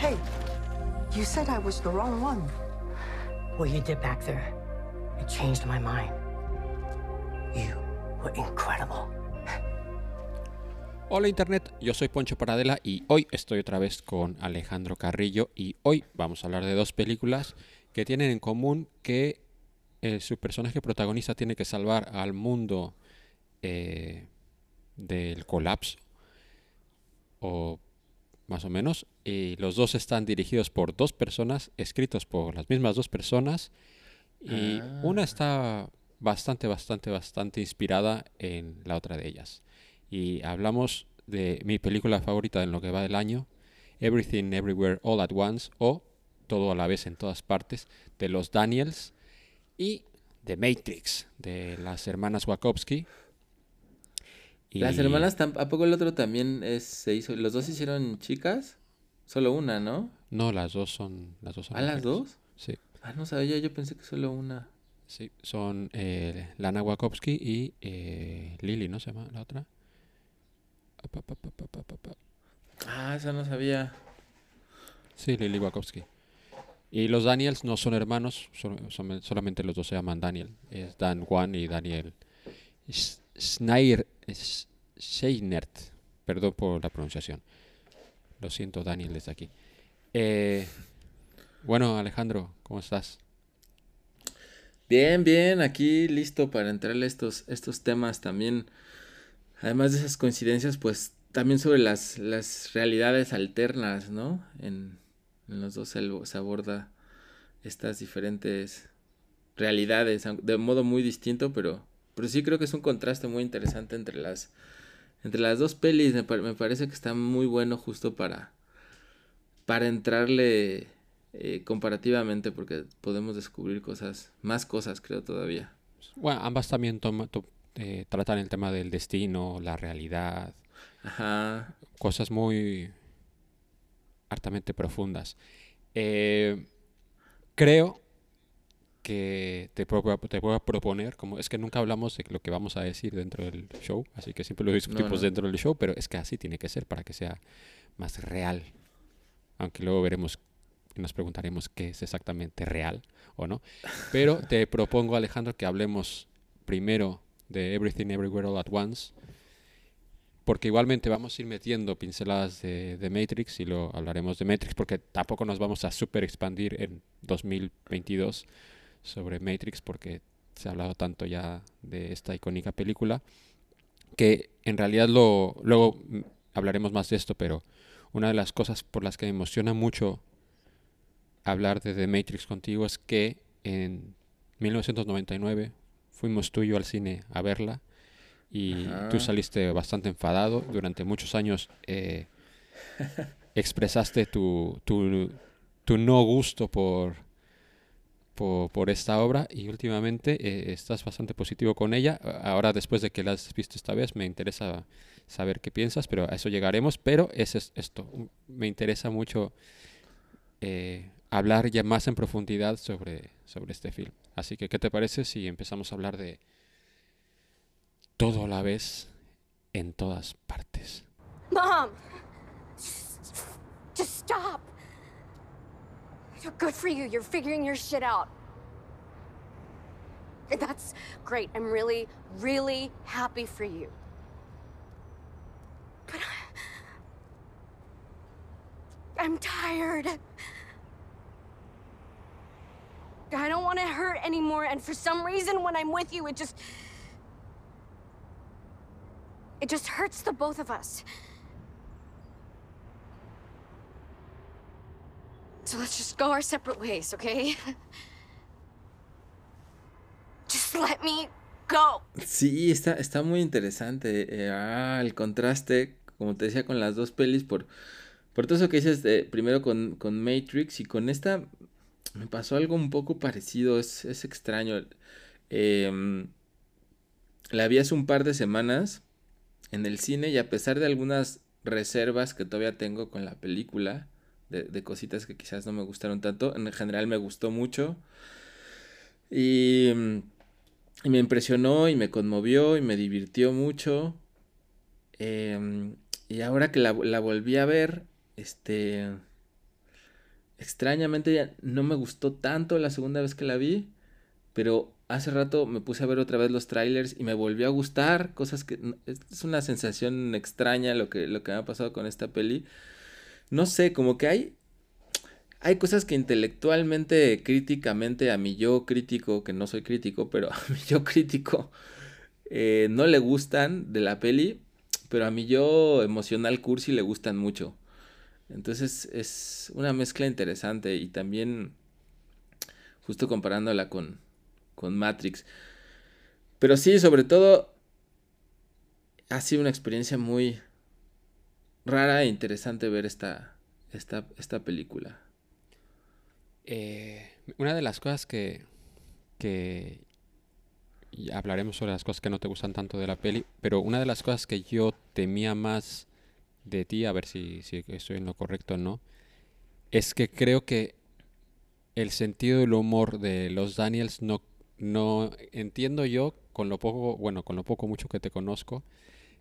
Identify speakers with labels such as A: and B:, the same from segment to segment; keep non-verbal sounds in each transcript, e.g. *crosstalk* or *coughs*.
A: Hey, you said I was the wrong one.
B: What you did back there, it changed my mind. You were incredible.
C: Hola Internet, yo soy Poncho Paradela y hoy estoy otra vez con Alejandro Carrillo y hoy vamos a hablar de dos películas que tienen en común que eh, su personaje protagonista tiene que salvar al mundo eh, del colapso o más o menos y los dos están dirigidos por dos personas, escritos por las mismas dos personas y
D: Ah.
C: una está bastante, bastante, bastante inspirada en la otra de ellas y hablamos de mi película favorita en lo que va del año, Everything Everywhere All at Once o Todo a la vez en todas partes, de los Daniels y The Matrix, de las hermanas Wachowski. Y-
D: Las hermanas, ¿a poco el otro también es, se hizo? ¿Los dos hicieron chicas? Solo una, ¿no?
C: No, las dos son... Las dos son
D: ¿A las dos?
C: Sí,
D: Ah, no sabía, yo pensé que solo una.
C: sí. Son eh, Lana Wachowski y eh, Lily, ¿no se llama la otra? Pa, pa, pa, pa.
D: Ah, esa no sabía.
C: Sí, Lily Wachowski. Y los Daniels no son hermanos, son- son- solamente los dos se llaman Daniel. Es Dan Juan y Daniel Sch- Schneier, Sch- Scheinert. Perdón por la pronunciación. Lo siento, Daniel, desde aquí. Eh, bueno, Alejandro, ¿cómo estás?
D: Bien, bien, aquí listo para entrarle estos, estos temas también. Además de esas coincidencias, pues también sobre las, las realidades alternas, ¿no? En, los dos se, se aborda estas diferentes realidades, de modo muy distinto, pero, pero sí creo que es un contraste muy interesante entre las, entre las dos pelis. Me, me parece que está muy bueno justo para, para entrarle eh, comparativamente, porque podemos descubrir cosas, más cosas creo todavía.
C: Bueno, ambas también toma- to- eh, tratan el tema del destino, la realidad,
D: Ajá.
C: cosas muy hartamente profundas. Eh, creo que te puedo, te puedo proponer, como es que nunca hablamos de lo que vamos a decir dentro del show, así que siempre lo discutimos
D: no.
C: dentro del show, pero es que así tiene que ser para que sea más real. Aunque luego veremos y nos preguntaremos qué es exactamente real o no. Pero te *laughs* propongo, Alejandro, que hablemos primero de Everything Everywhere All at Once porque igualmente vamos a ir metiendo pinceladas de, de Matrix y lo hablaremos de Matrix porque tampoco nos vamos a super expandir en 2022 sobre Matrix porque se ha hablado tanto ya de esta icónica película que en realidad lo luego hablaremos más de esto pero una de las cosas por las que me emociona mucho hablar de The Matrix contigo es que en 1999 fuimos tú y yo al cine a verla y tú saliste bastante enfadado. Durante muchos años eh, *laughs* expresaste tu, tu, tu no gusto por, por, por esta obra y últimamente eh, estás bastante positivo con ella. Ahora, después de que la has visto esta vez, me interesa saber qué piensas, pero a eso llegaremos. Pero ese es esto. Me interesa mucho eh, hablar ya más en profundidad sobre, sobre este film. Así que, ¿qué te parece si empezamos a hablar de todo a la vez en todas partes?
E: Mom! Just, just stop! You're good for you. You're figuring your shit out. That's great. I'm really, really happy for you. But I- I'm tired. I don't want to hurt anymore, and for some reason, when I'm with you, it just. It just hurts the both of us. So let's just go our separate ways, okay? Just let me go.
D: Sí, está, está muy interesante. eh, ah, el contraste, como te decía, con las dos pelis, por, por todo eso que dices, primero con, con Matrix y con esta, me pasó algo un poco parecido, es, es extraño. Em, la vi hace un par de semanas en el cine y a pesar de algunas reservas que todavía tengo con la película, de, de cositas que quizás no me gustaron tanto, en general me gustó mucho. Y, y me impresionó y me conmovió y me divirtió mucho. Em, y ahora que la, la volví a ver, este... extrañamente ya no me gustó tanto la segunda vez que la vi, pero hace rato me puse a ver otra vez los trailers y me volvió a gustar, cosas que es una sensación extraña lo que, lo que me ha pasado con esta peli. No sé, como que hay, hay cosas que intelectualmente, críticamente, a mi yo crítico, que no soy crítico, pero a mi yo crítico, eh, no le gustan de la peli, pero a mi yo emocional cursi le gustan mucho. Entonces es una mezcla interesante y también justo comparándola con, con Matrix. Pero sí, sobre todo ha sido una experiencia muy rara e interesante ver esta, esta, esta película.
C: Eh, una de las cosas que, que hablaremos sobre las cosas que no te gustan tanto de la peli, pero una de las cosas que yo temía más de ti, a ver si, si estoy en lo correcto o no, es que creo que el sentido del humor de los Daniels no, no entiendo yo con lo poco, bueno, con lo poco mucho que te conozco,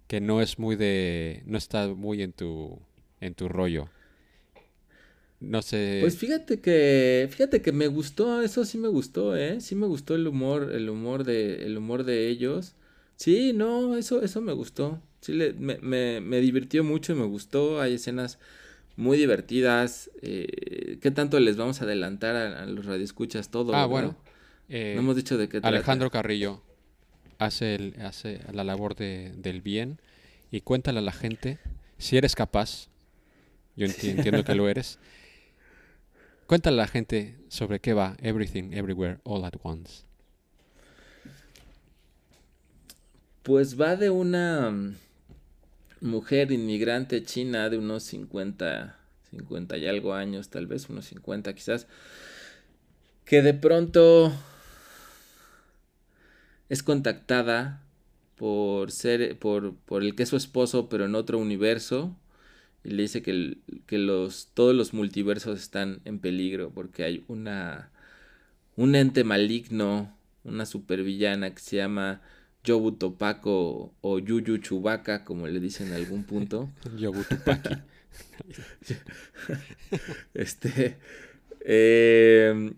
C: que no es muy de, no está muy en tu, en tu rollo. No sé.
D: Pues fíjate que, fíjate que me gustó, eso sí me gustó, ¿eh? Sí me gustó el humor, el humor de, el humor de ellos. Sí, no, eso, eso me gustó. Sí, le- me, me, me divirtió mucho y me gustó. Hay escenas muy divertidas. Eh, ¿qué tanto les vamos a adelantar a, a los radioescuchas todo?
C: ah,
D: verdad?
C: bueno. eh,
D: No hemos dicho de qué trata.
C: Alejandro Carrillo hace, el- hace la labor de- del bien y cuéntale a la gente, si eres capaz, yo enti- *laughs* entiendo que lo eres, cuéntale a la gente sobre qué va Everything, Everywhere, All at Once.
D: Pues va de una mm, mujer inmigrante china de unos 50, 50 y algo años, tal vez unos 50 quizás, que de pronto es contactada por ser, por, por el que es su esposo, pero en otro universo, y le dice que, que los, todos los multiversos están en peligro porque hay una, un ente maligno, una supervillana que se llama Yobu Topako o Yuyu Chubaka, como le dicen en algún punto. *laughs*
C: Yobu Tupaki. *laughs*
D: este. em,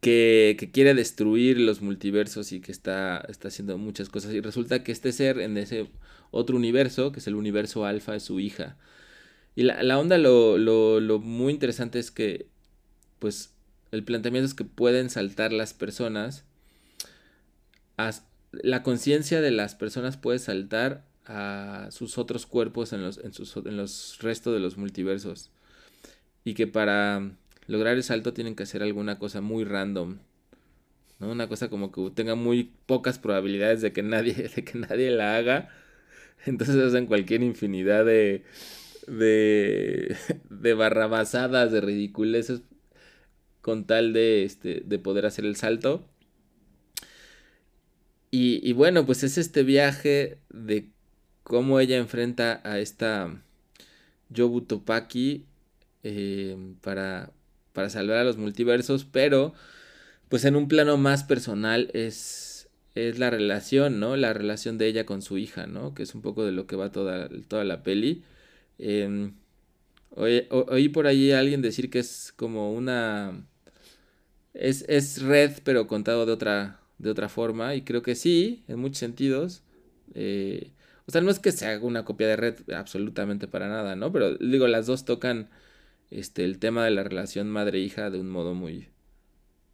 D: que, que quiere destruir los multiversos y que está, está haciendo muchas cosas. Y resulta que este ser en ese otro universo, que es el universo alfa, es su hija. Y la, la onda, lo, lo, lo muy interesante es que, pues, el planteamiento es que pueden saltar las personas. as- la conciencia de las personas puede saltar a sus otros cuerpos en los, en sus, en los restos de los multiversos. Y que para lograr el salto tienen que hacer alguna cosa muy random. ¿no? Una cosa como que tenga muy pocas probabilidades de que nadie, *laughs* de que nadie la haga. Entonces hacen cualquier infinidad de, de, *laughs* de barrabasadas, de ridiculeces con tal de, este, de poder hacer el salto. Y, y bueno, pues es este viaje de cómo ella enfrenta a esta Yobu Topaki eh, para, para salvar a los multiversos, pero pues en un plano más personal es, es la relación, ¿no? La relación de ella con su hija, ¿no? Que es un poco de lo que va toda, toda la peli. Em, oí, por ahí alguien decir que es como una... Es, es red, pero contado de otra, de otra forma, y creo que sí, en muchos sentidos. Eh, o sea, no es que se haga una copia de red absolutamente para nada, ¿no? Pero digo, las dos tocan este, el tema de la relación madre-hija de un modo muy,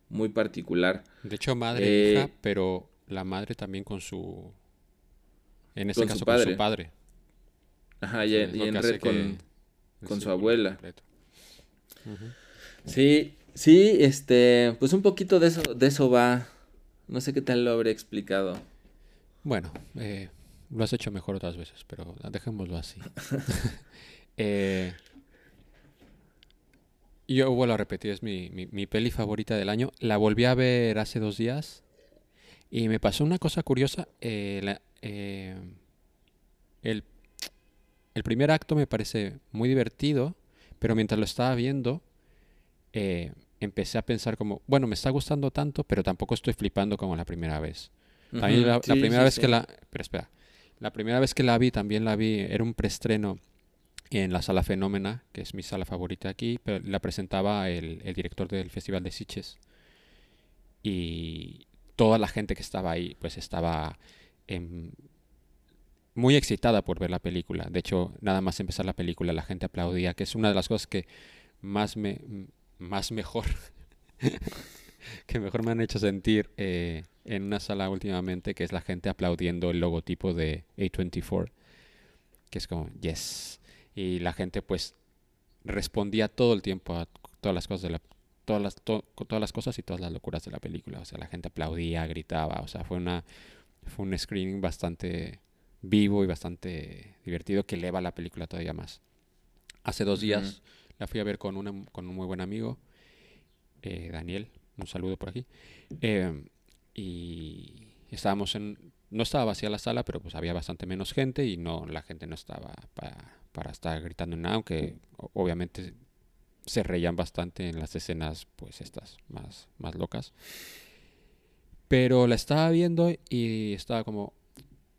D: muy particular.
C: De hecho, madre e
D: Eh,
C: hija, pero la madre también con su... En este
D: Con su
C: caso, con su
D: padre. Ajá, y,
C: Sí,
D: en- y red con,
C: que
D: con su
C: el
D: abuela. Sí, sí, este, pues un poquito de eso, de eso va. No sé qué tal lo habré explicado.
C: Bueno, eh, lo has hecho mejor otras veces, pero dejémoslo así. *laughs* *laughs* Eh, yo vuelvo a repetir, es mi, mi, mi peli favorita del año. La volví a ver hace dos días y me pasó una cosa curiosa. eh, la- eh, el, el primer acto me parece muy divertido, pero mientras lo estaba viendo, eh, empecé a pensar como, bueno, me está gustando tanto, pero tampoco estoy flipando como la primera vez. También
D: Ujú,
C: la, la
D: sí,
C: primera
D: sí,
C: vez
D: sí.
C: que la... Pero espera. La primera vez que la vi, también la vi, era un preestreno en la sala Fenómena, que es mi sala favorita aquí, la presentaba el, el director del Festival de Sitges. Y toda la gente que estaba ahí, pues estaba em, muy excitada por ver la película. De hecho, nada más empezar la película, la gente aplaudía, que es una de las cosas que más me más mejor *laughs* que mejor me han hecho sentir eh, en una sala últimamente, que es la gente aplaudiendo el logotipo de A24, que es como yes. Y la gente pues respondía todo el tiempo a todas las cosas de la todas las to- todas las cosas y todas las locuras de la película, o sea, la gente aplaudía, gritaba, o sea, fue una fue un screening bastante vivo y bastante divertido que eleva la película todavía más. Hace dos días la fui a ver con, una, con un muy buen amigo, eh, Daniel, un saludo por aquí. eh, y estábamos en, no estaba vacía la sala, pero pues había bastante menos gente y no, la gente no estaba para, para estar gritando en nada, aunque obviamente se reían bastante en las escenas, pues estas más, más locas. Pero la estaba viendo y estaba como,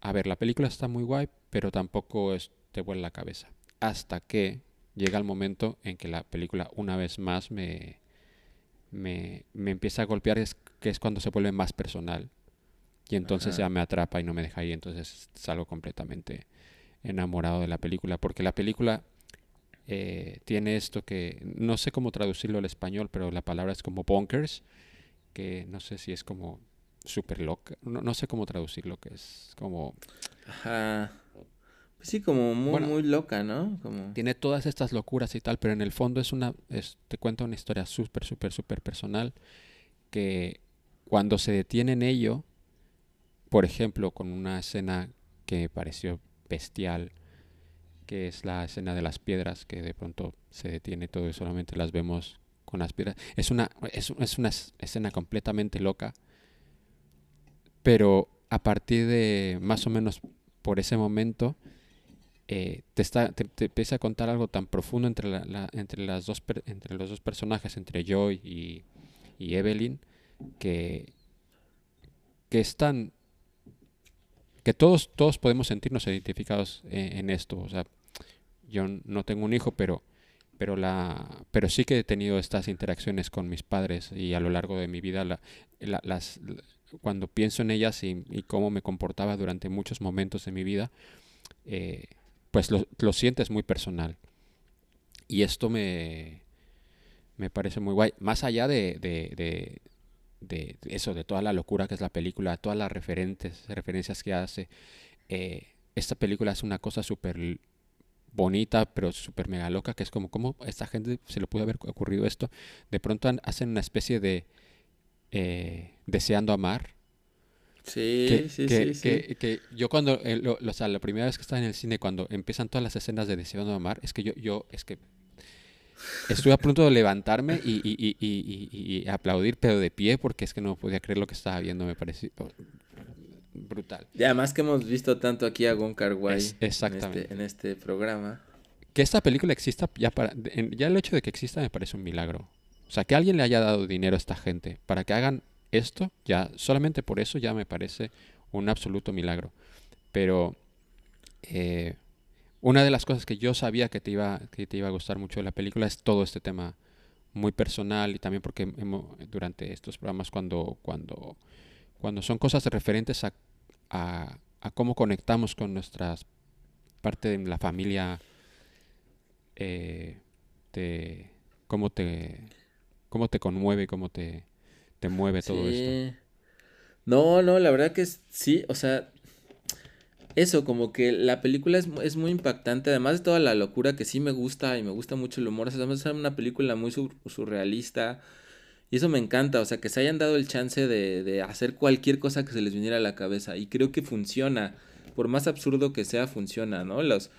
C: a ver, la película está muy guay, pero tampoco es, te vuela la cabeza. Hasta que llega el momento en que la película una vez más me, me, me empieza a golpear, es, que es cuando se vuelve más personal. Y entonces
D: Ajá.
C: ya me atrapa y no me deja ir. Entonces salgo completamente enamorado de la película. Porque la película eh, tiene esto que no sé cómo traducirlo al español, pero la palabra es como bonkers, que no sé si es como super loca. No, no sé cómo traducirlo, que es como
D: Ajá. Pues sí, como muy,
C: Bueno.
D: muy loca, ¿no? Como...
C: tiene todas estas locuras y tal, pero en el fondo es una, es- te cuenta una historia súper, súper, súper personal que cuando se detiene en ello, por ejemplo, con una escena que me pareció bestial, que es la escena de las piedras, que de pronto se detiene todo y solamente las vemos con las piedras. Es una, es, una es- escena completamente loca, pero a partir de más o menos por ese momento, eh, te, está, te, empieza a contar algo tan profundo entre, entre, las dos, entre los dos personajes, entre Joy y, y Evelyn, que, que es tan... que todos, todos podemos sentirnos identificados eh, en esto. O sea, yo no tengo un hijo, pero, pero, la, pero sí que he tenido estas interacciones con mis padres y a lo largo de mi vida la- la- las, la- cuando pienso en ellas y, cómo me comportaba durante muchos momentos de mi vida, eh, pues lo, lo sientes muy personal. Y esto me, me parece muy guay. Más allá de- de eso, de toda la locura que es la película, todas las referentes, referencias que hace, eh, esta película es una cosa súper bonita, pero súper mega loca, que es como, ¿cómo a esta gente se le pudo haber ocurrido esto? De pronto han- hacen una especie de eh, deseando amar,
D: Sí,
C: que,
D: sí,
C: que-
D: sí, sí.
C: que- que yo cuando, eh, lo- lo- o sea, la primera vez que estaba en el cine, cuando empiezan todas las escenas de Deseando Amar, es que yo, yo, es que estuve a punto de levantarme y, y- y- y- aplaudir, pero de pie, porque es que no podía creer lo que estaba viendo, me pareció brutal.
D: Y además que hemos visto tanto aquí a Gon Wai
C: Es- exactamente.
D: En, este, en este programa.
C: Que esta película exista, ya, para, ya el hecho de que exista me parece un milagro. O sea, que alguien le haya dado dinero a esta gente para que hagan esto, ya solamente por eso ya me parece un absoluto milagro. Pero eh, una de las cosas que yo sabía que te iba, que te iba a gustar mucho de la película es todo este tema muy personal y también porque hemo- durante estos programas cuando, cuando, cuando son cosas referentes a, a, cómo conectamos con nuestras parte de la familia eh, te, cómo te cómo te conmueve, cómo te, te mueve todo esto.
D: No, no, la verdad que sí, o sea, eso, como que la película es, es muy impactante, además de toda la locura que sí me gusta y me gusta mucho el humor, además es una película muy sur- surrealista y eso me encanta, o sea, que se hayan dado el chance de, de hacer cualquier cosa que se les viniera a la cabeza y creo que funciona, por más absurdo que sea, funciona, ¿no? Los,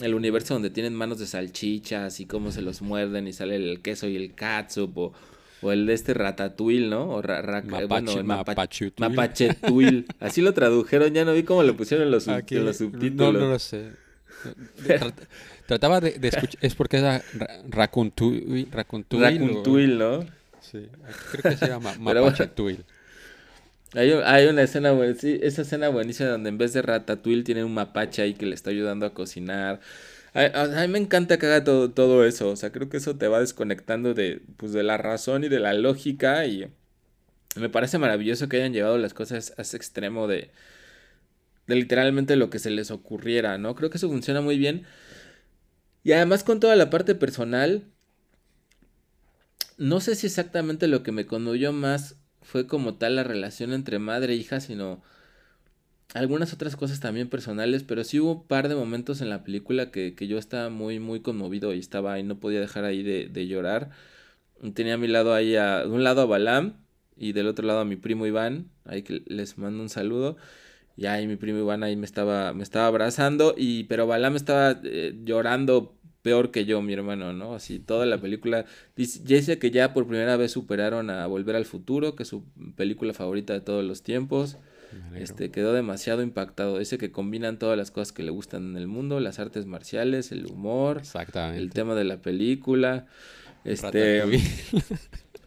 D: el universo donde tienen manos de salchichas y cómo se los muerden y sale el queso y el catsup o, o el de este ratatouille, ¿no? O ra- ra-
C: Mapache-
D: bueno, mapa-
C: mapachutuil.
D: mapachetuil. *laughs* Así lo tradujeron, ya no vi cómo lo pusieron en los,
C: Aquí,
D: en los
C: no,
D: subtítulos.
C: no lo sé. Trat- Trataba de, de escuchar, es porque era ra- racontuil, racontuil, o-
D: Racontuil, ¿no?
C: Sí, creo que se llama *laughs* mapachetuil.
D: Hay, hay una escena, sí, esa escena buenísima donde en vez de ratatouille tiene un mapache ahí que le está ayudando a cocinar. A, a- mí me encanta que haga todo, todo eso. O sea, creo que eso te va desconectando de, pues, de la razón y de la lógica. Y me parece maravilloso que hayan llevado las cosas a ese extremo de, de literalmente lo que se les ocurriera, ¿no? Creo que eso funciona muy bien. Y además con toda la parte personal, no sé si exactamente lo que me conmovió más fue como tal la relación entre madre e hija, sino algunas otras cosas también personales, pero sí hubo un par de momentos en la película que, que yo estaba muy, muy conmovido y estaba ahí, no podía dejar ahí de, de llorar. Tenía a mi lado ahí, a, de un lado a Balam y del otro lado a mi primo Iván, ahí que les mando un saludo. Y ahí mi primo Iván ahí me estaba, me estaba abrazando, y, pero Balam estaba eh, llorando peor que yo, mi hermano, ¿no? Así toda la película. Dice, que ya por primera vez superaron a Volver al Futuro, que es su película favorita de todos los tiempos. Este, quedó demasiado impactado. Dice que combinan todas las cosas que le gustan en el mundo, las artes marciales, el humor, el tema de la película, este,
C: Ratatouille.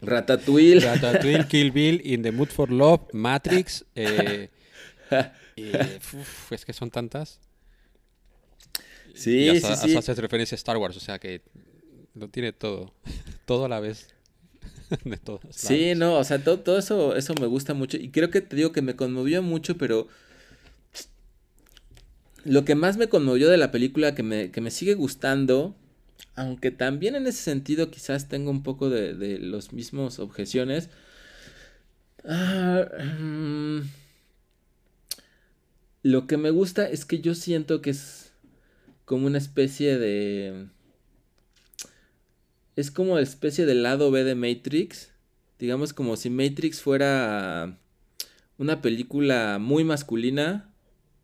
C: *laughs*
D: Ratatouille.
C: Ratatouille, Kill Bill, In the Mood for Love, Matrix. *laughs* eh, uf, es que son tantas.
D: Sí,
C: y hasta,
D: sí, sí.
C: hasta haces referencia a Star Wars, o sea que lo tiene todo. *laughs* todo a la vez. *laughs* de todas.
D: Sí,
C: lados.
D: no, o sea, todo, todo eso, eso me gusta mucho. Y creo que te digo que me conmovió mucho, pero lo que más me conmovió de la película, que me, que me sigue gustando, aunque también en ese sentido quizás tengo un poco de, de los mismos objeciones. ah, mm, lo que me gusta es que yo siento que es como una especie de... Es como especie del lado B de Matrix. Digamos como si Matrix fuera una película muy masculina.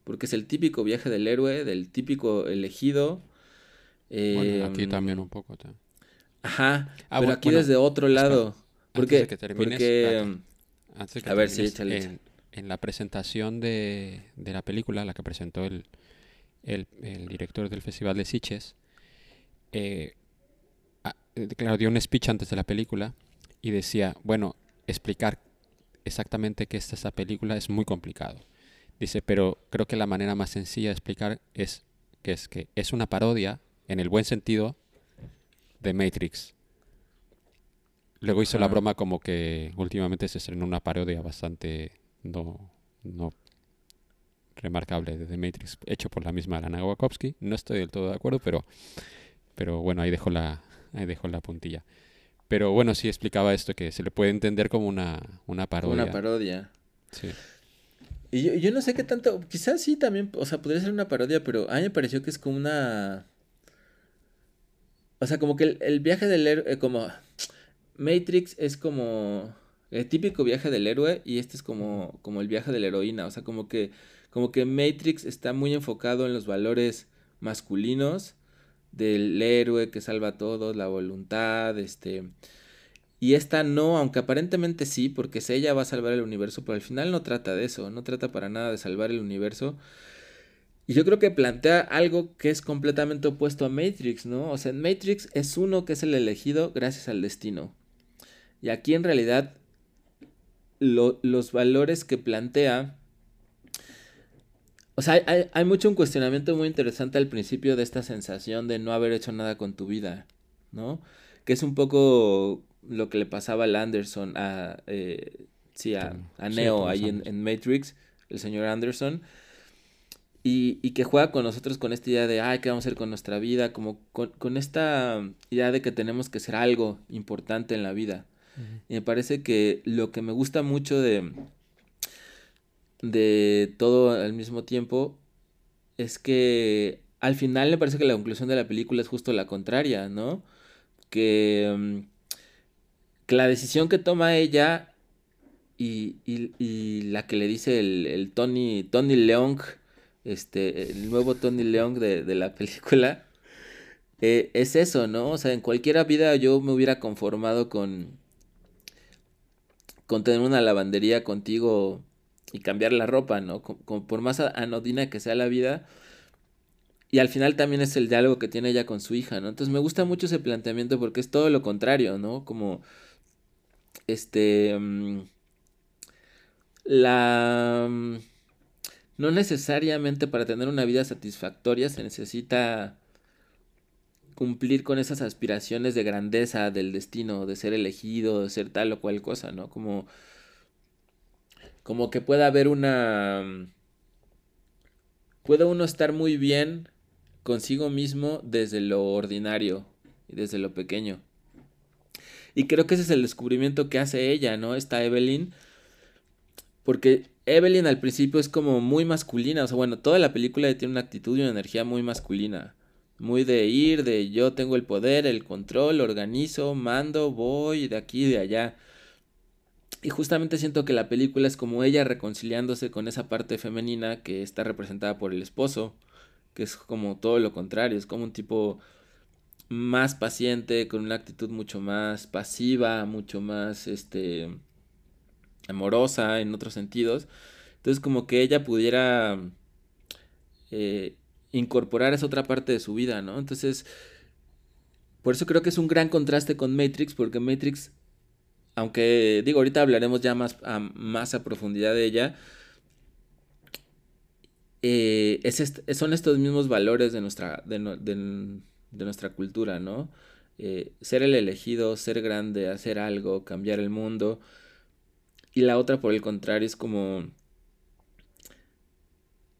D: Porque es el típico viaje del héroe, del típico elegido.
C: Bueno, aquí
D: em,
C: también un poco. ta-
D: Ajá,
C: Ah,
D: pero aquí
C: bueno,
D: desde otro lado.
C: antes
D: Porque,
C: de que termines,
D: porque em,
C: Antes de que
D: A ver, sí, échale,
C: en,
D: échale.
C: en la presentación de, de la película, la que presentó el, el, el director del Festival de ah, eh, claro, dio un speech antes de la película y decía, bueno, explicar exactamente qué es esta película es muy complicado. Dice, pero creo que la manera más sencilla de explicar es que es que es una parodia, en el buen sentido, de Matrix. Luego hizo la broma como que últimamente se estrenó una parodia bastante no, no remarcable de The Matrix, hecho por la misma Lana Wachowski. No estoy del todo de acuerdo, pero, pero bueno, ahí dejo la, ahí dejo la puntilla. Pero bueno, sí explicaba esto, que se le puede entender como una, una parodia.
D: una parodia.
C: Sí.
D: Y yo, yo no sé qué tanto, quizás sí también, o sea, podría ser una parodia, pero a mí me pareció que es como una... O sea, como que el, el viaje del héroe, eh, como Matrix es como el típico viaje del héroe y este es como, como el viaje de la heroína, o sea, como que, como que Matrix está muy enfocado en los valores masculinos del héroe que salva a todos, la voluntad, este... Y esta no, aunque aparentemente sí, porque es ella va a salvar el universo, pero al final no trata de eso, no trata para nada de salvar el universo. Y yo creo que plantea algo que es completamente opuesto a Matrix, ¿no? O sea, en Matrix es uno que es el elegido gracias al destino. Y aquí en realidad lo- los valores que plantea... O sea, hay, hay- mucho un cuestionamiento muy interesante al principio de esta sensación de no haber hecho nada con tu vida, ¿no? Que es un poco lo que le pasaba al Anderson, a, eh, sí, a, a
C: sí,
D: Neo
C: Thomas
D: ahí en, en Matrix, el señor Anderson. Y, y que juega con nosotros con esta idea de, ay, ¿qué vamos a hacer con nuestra vida? Como con, con esta idea de que tenemos que ser algo importante en la vida. Y me parece que lo que me gusta mucho de, de todo al mismo tiempo es que al final me parece que la conclusión de la película es justo la contraria, ¿no? Que, mm, que la decisión que toma ella y, y- y la que le dice el, el Tony, Tony Leung, este, el nuevo Tony Leung de, de la película, eh, es eso, ¿no? O sea, en cualquier vida yo me hubiera conformado con, con tener una lavandería contigo y cambiar la ropa, ¿no? Con- por más anodina que sea la vida. Y al final también es el diálogo que tiene ella con su hija, ¿no? Entonces me gusta mucho ese planteamiento porque es todo lo contrario, ¿no? Como, este, mm, la... mm, No necesariamente para tener una vida satisfactoria se necesita cumplir con esas aspiraciones de grandeza, del destino, de ser elegido, de ser tal o cual cosa, ¿no? Como, como que pueda haber una... Puede uno estar muy bien consigo mismo desde lo ordinario y desde lo pequeño. Y creo que ese es el descubrimiento que hace ella, ¿no? Esta Evelyn. Porque Evelyn al principio es como muy masculina. O sea, bueno, toda la película tiene una actitud y una energía muy masculina. Muy de ir, de yo tengo el poder, el control, organizo, mando, voy de aquí y de allá. Y justamente siento que la película es como ella reconciliándose con esa parte femenina que está representada por el esposo, que es como todo lo contrario, es como un tipo más paciente, con una actitud mucho más pasiva, mucho más este amorosa en otros sentidos. Entonces como que ella pudiera eh, incorporar esa otra parte de su vida, ¿no? Entonces, por eso creo que es un gran contraste con Matrix, porque Matrix, aunque digo, ahorita hablaremos ya más a, más a profundidad de ella, eh, son estos mismos valores de nuestra, de, nuestra cultura, ¿no? Eh, ser el elegido, ser grande, hacer algo, cambiar el mundo. Y la otra, por el contrario, es como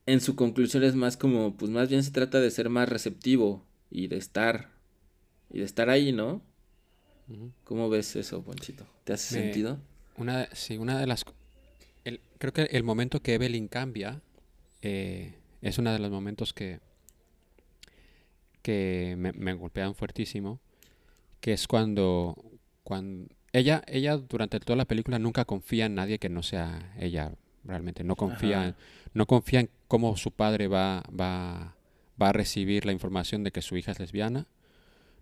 D: en su conclusión es más como, pues más bien se trata de ser más receptivo y de estar, y de estar ahí, ¿no? ¿Cómo ves eso, Ponchito? ¿Te hace sentido?
C: Una, sí, una de las... creo que el momento que Evelyn cambia eh, es uno de los momentos que, que me, me, golpean fuertísimo, que es cuando, cuando ella, ella durante toda la película nunca confía en nadie que no sea ella realmente, no confía en no confía en cómo su padre va, va, va a recibir la información de que su hija es lesbiana,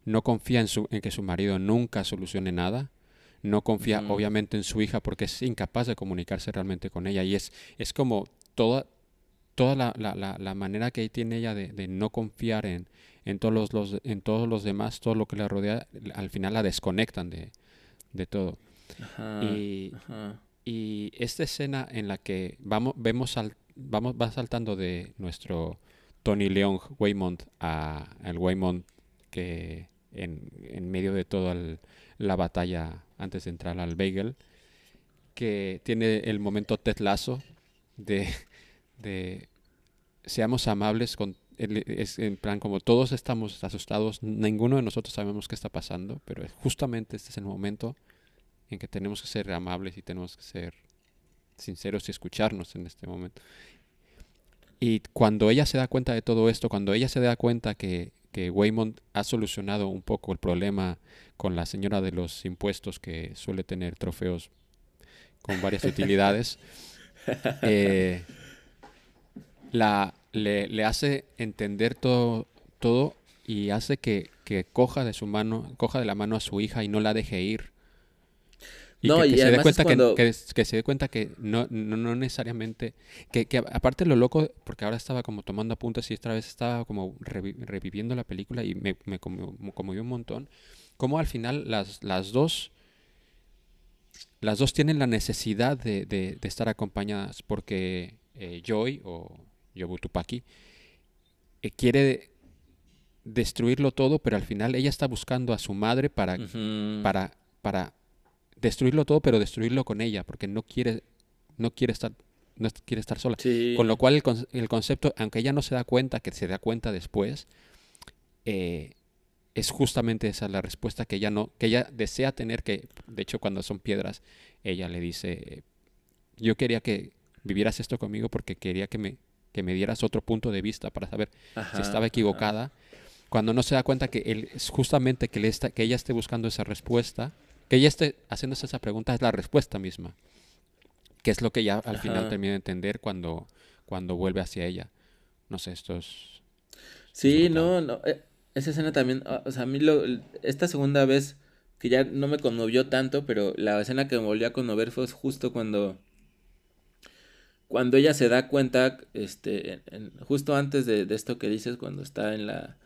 C: no confía en, su, en que su marido nunca solucione nada, no confía obviamente en su hija porque es incapaz de comunicarse realmente con ella. Y es, es como toda, toda la, la, la, manera que tiene ella de, de no confiar en, en, todos los, en todos los demás, todo lo que la rodea, al final la desconectan de, de todo. y, y, esta escena en la que vamos, vemos al, vamos, va saltando de nuestro Tony León Waymont a el Waymont que en, medio de toda la batalla antes de entrar al Bagel, que tiene el momento tetlazo de, de seamos amables con es en plan como todos estamos asustados, ninguno de nosotros sabemos qué está pasando, pero justamente este es el momento en que tenemos que ser amables y tenemos que ser sinceros y escucharnos en este momento. Y cuando ella se da cuenta de todo esto, cuando ella se da cuenta que, que Waymond ha solucionado un poco el problema con la señora de los impuestos que suele tener trofeos con varias *laughs* utilidades, eh, la, le, le, hace entender todo, todo y hace que, que, coja de su mano, coja de la mano a su hija y no la deje ir. Y no, que, y se dé cuenta que, que, se dé cuenta que no, no, no necesariamente, que, que, aparte lo loco, porque ahora estaba como tomando apuntes y esta vez estaba como reviviendo la película y me, me conmovió un montón, como al final las, las dos, las dos tienen la necesidad de, de, de estar acompañadas porque eh, Joy o Yobutupaki eh, quiere destruirlo todo, pero al final ella está buscando a su madre para, uh -huh. para, para destruirlo todo, pero destruirlo con ella, porque no quiere, no quiere estar, no quiere estar sola.
D: Sí.
C: Con lo cual el, con, el, concepto, aunque ella no se da cuenta, que se da cuenta después, eh, es justamente esa la respuesta que ella no, que ella desea tener, que de hecho cuando son piedras, ella le dice, yo quería que vivieras esto conmigo porque quería que me, que me dieras otro punto de vista para saber ajá, si estaba equivocada. Ajá. Cuando no se da cuenta que él, es justamente que, le está, que ella esté buscando esa respuesta, que ella esté haciéndose esa pregunta es la respuesta misma. Que es lo que ella al Ajá. final termina de entender cuando, cuando vuelve hacia ella. No sé, esto es...
D: Sí, no, no. Eh, esa escena también, o sea, a mí lo, esta segunda vez que ya no me conmovió tanto, pero la escena que me volvió a conmover fue justo cuando cuando ella se da cuenta, este, en, en, justo antes de, de, esto que dices, cuando está en la,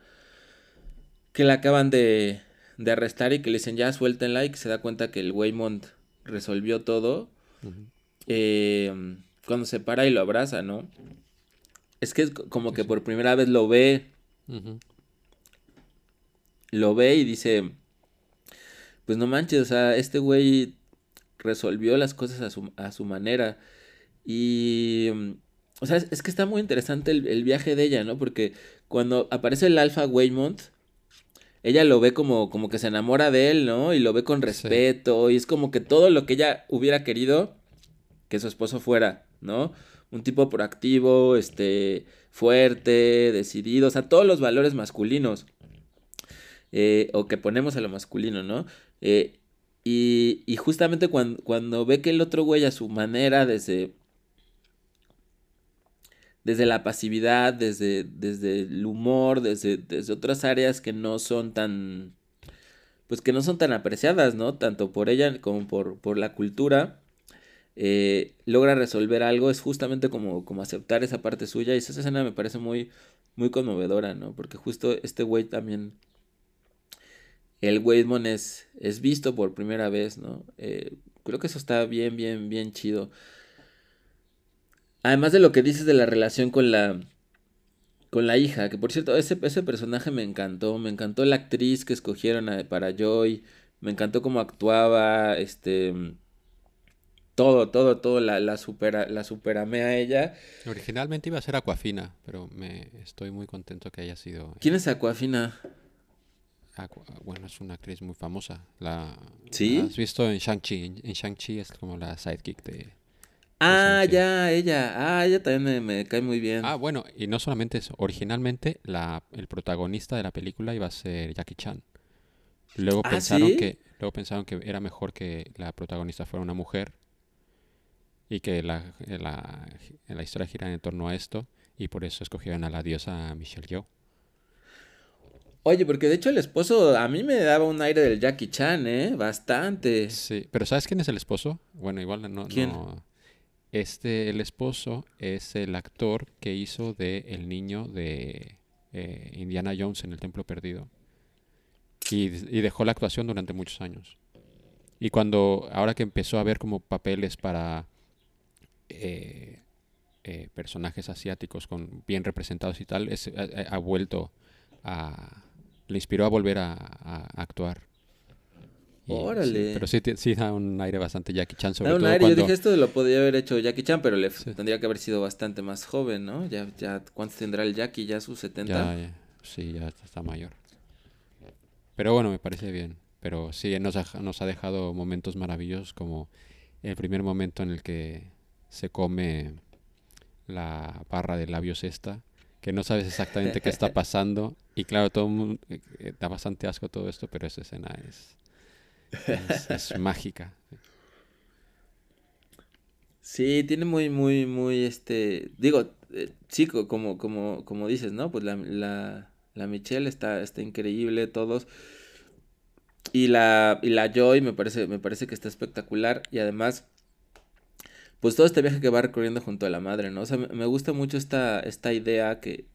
D: que la acaban de, de arrestar y que le dicen ya suéltenla y que se da cuenta que el Waymond resolvió todo. Uh -huh. eh, cuando se para y lo abraza, ¿no? Es que es como que por primera vez lo ve. Uh -huh. lo ve y dice, pues no manches, o sea, este güey resolvió las cosas a su, a su manera. Y, o sea, es, es que está muy interesante el, el, viaje de ella, ¿no? Porque cuando aparece el Alpha Waymont, ella lo ve como, como que se enamora de él, ¿no? Y lo ve con respeto. Sí. Y es como que todo lo que ella hubiera querido que su esposo fuera, ¿no? Un tipo proactivo, este, fuerte, decidido, o sea, todos los valores masculinos. Eh, o que ponemos a lo masculino, ¿no? Eh, y, y, justamente cuando, cuando ve que el otro güey a su manera, desde, desde la pasividad, desde, desde el humor, desde, desde otras áreas que no son tan, pues que no son tan apreciadas, ¿no? Tanto por ella como por, por la cultura, eh, logra resolver algo, es justamente como, como aceptar esa parte suya y esa escena me parece muy, muy conmovedora, ¿no? Porque justo este güey también el Waymon es, es visto por primera vez, ¿no? Eh, creo que eso está bien, bien, bien chido. Además de lo que dices de la relación con la con la hija, que por cierto, ese, ese personaje me encantó, me encantó la actriz que escogieron a, para Joy, me encantó cómo actuaba, este todo, todo, todo la, la supera, la superamé a ella.
C: Originalmente iba a ser Aquafina, pero me estoy muy contento que haya sido.
D: ¿Quién es Aquafina?
C: Aqua, bueno, es una actriz muy famosa. La,
D: ¿Sí?
C: ¿la has visto en Shang-Chi? En, en Shang-Chi es como la sidekick de.
D: Ah, ya, ella. Ah, ella también me, me, cae muy bien.
C: Ah, bueno, y no solamente eso. Originalmente, la, el protagonista de la película iba a ser Jackie Chan. Luego
D: ¿Ah,
C: pensaron
D: ¿sí?
C: que luego pensaron que era mejor que la protagonista fuera una mujer y que la, la, la historia gira en torno a esto y por eso escogieron a la diosa Michelle Yeoh.
D: Oye, porque de hecho el esposo a mí me daba un aire del Jackie Chan, ¿eh? Bastante.
C: Sí, pero ¿sabes quién es el esposo? Bueno, igual no...
D: ¿Quién?
C: no este, el esposo es el actor que hizo de el niño de eh, Indiana Jones en el Templo Perdido. Y, dejó la actuación durante muchos años. Y cuando, ahora que empezó a ver como papeles para eh, eh, personajes asiáticos con bien representados y tal, ha, vuelto a... le inspiró a volver a actuar.
D: Órale.
C: Sí, pero sí, sí, da un aire bastante Jackie Chan, sobre
D: da un
C: todo
D: aire.
C: cuando...
D: Yo dije, esto lo podría haber hecho Jackie Chan, pero le sí. tendría que haber sido bastante más joven, ¿no? Ya, ya, ¿cuántos tendrá el Jackie? ¿Ya sus 70?
C: Ya, ya, sí, ya está mayor. Pero bueno, me parece bien. Pero sí, nos ha, nos ha dejado momentos maravillosos como el primer momento en el que se come la barra de labios esta, que no sabes exactamente qué está *laughs* pasando. Y claro, todo mundo, eh, da bastante asco todo esto, pero esa escena es, es, *laughs* es mágica.
D: Sí, tiene muy, muy, muy, este, digo, eh, chico, como, como, como dices, ¿no? Pues la, la, la Michelle está, está increíble, todos. Y la, y la Joy me parece, me parece que está espectacular. Y además, pues todo este viaje que va recorriendo junto a la madre, ¿no? O sea, me, me gusta mucho esta, esta idea que,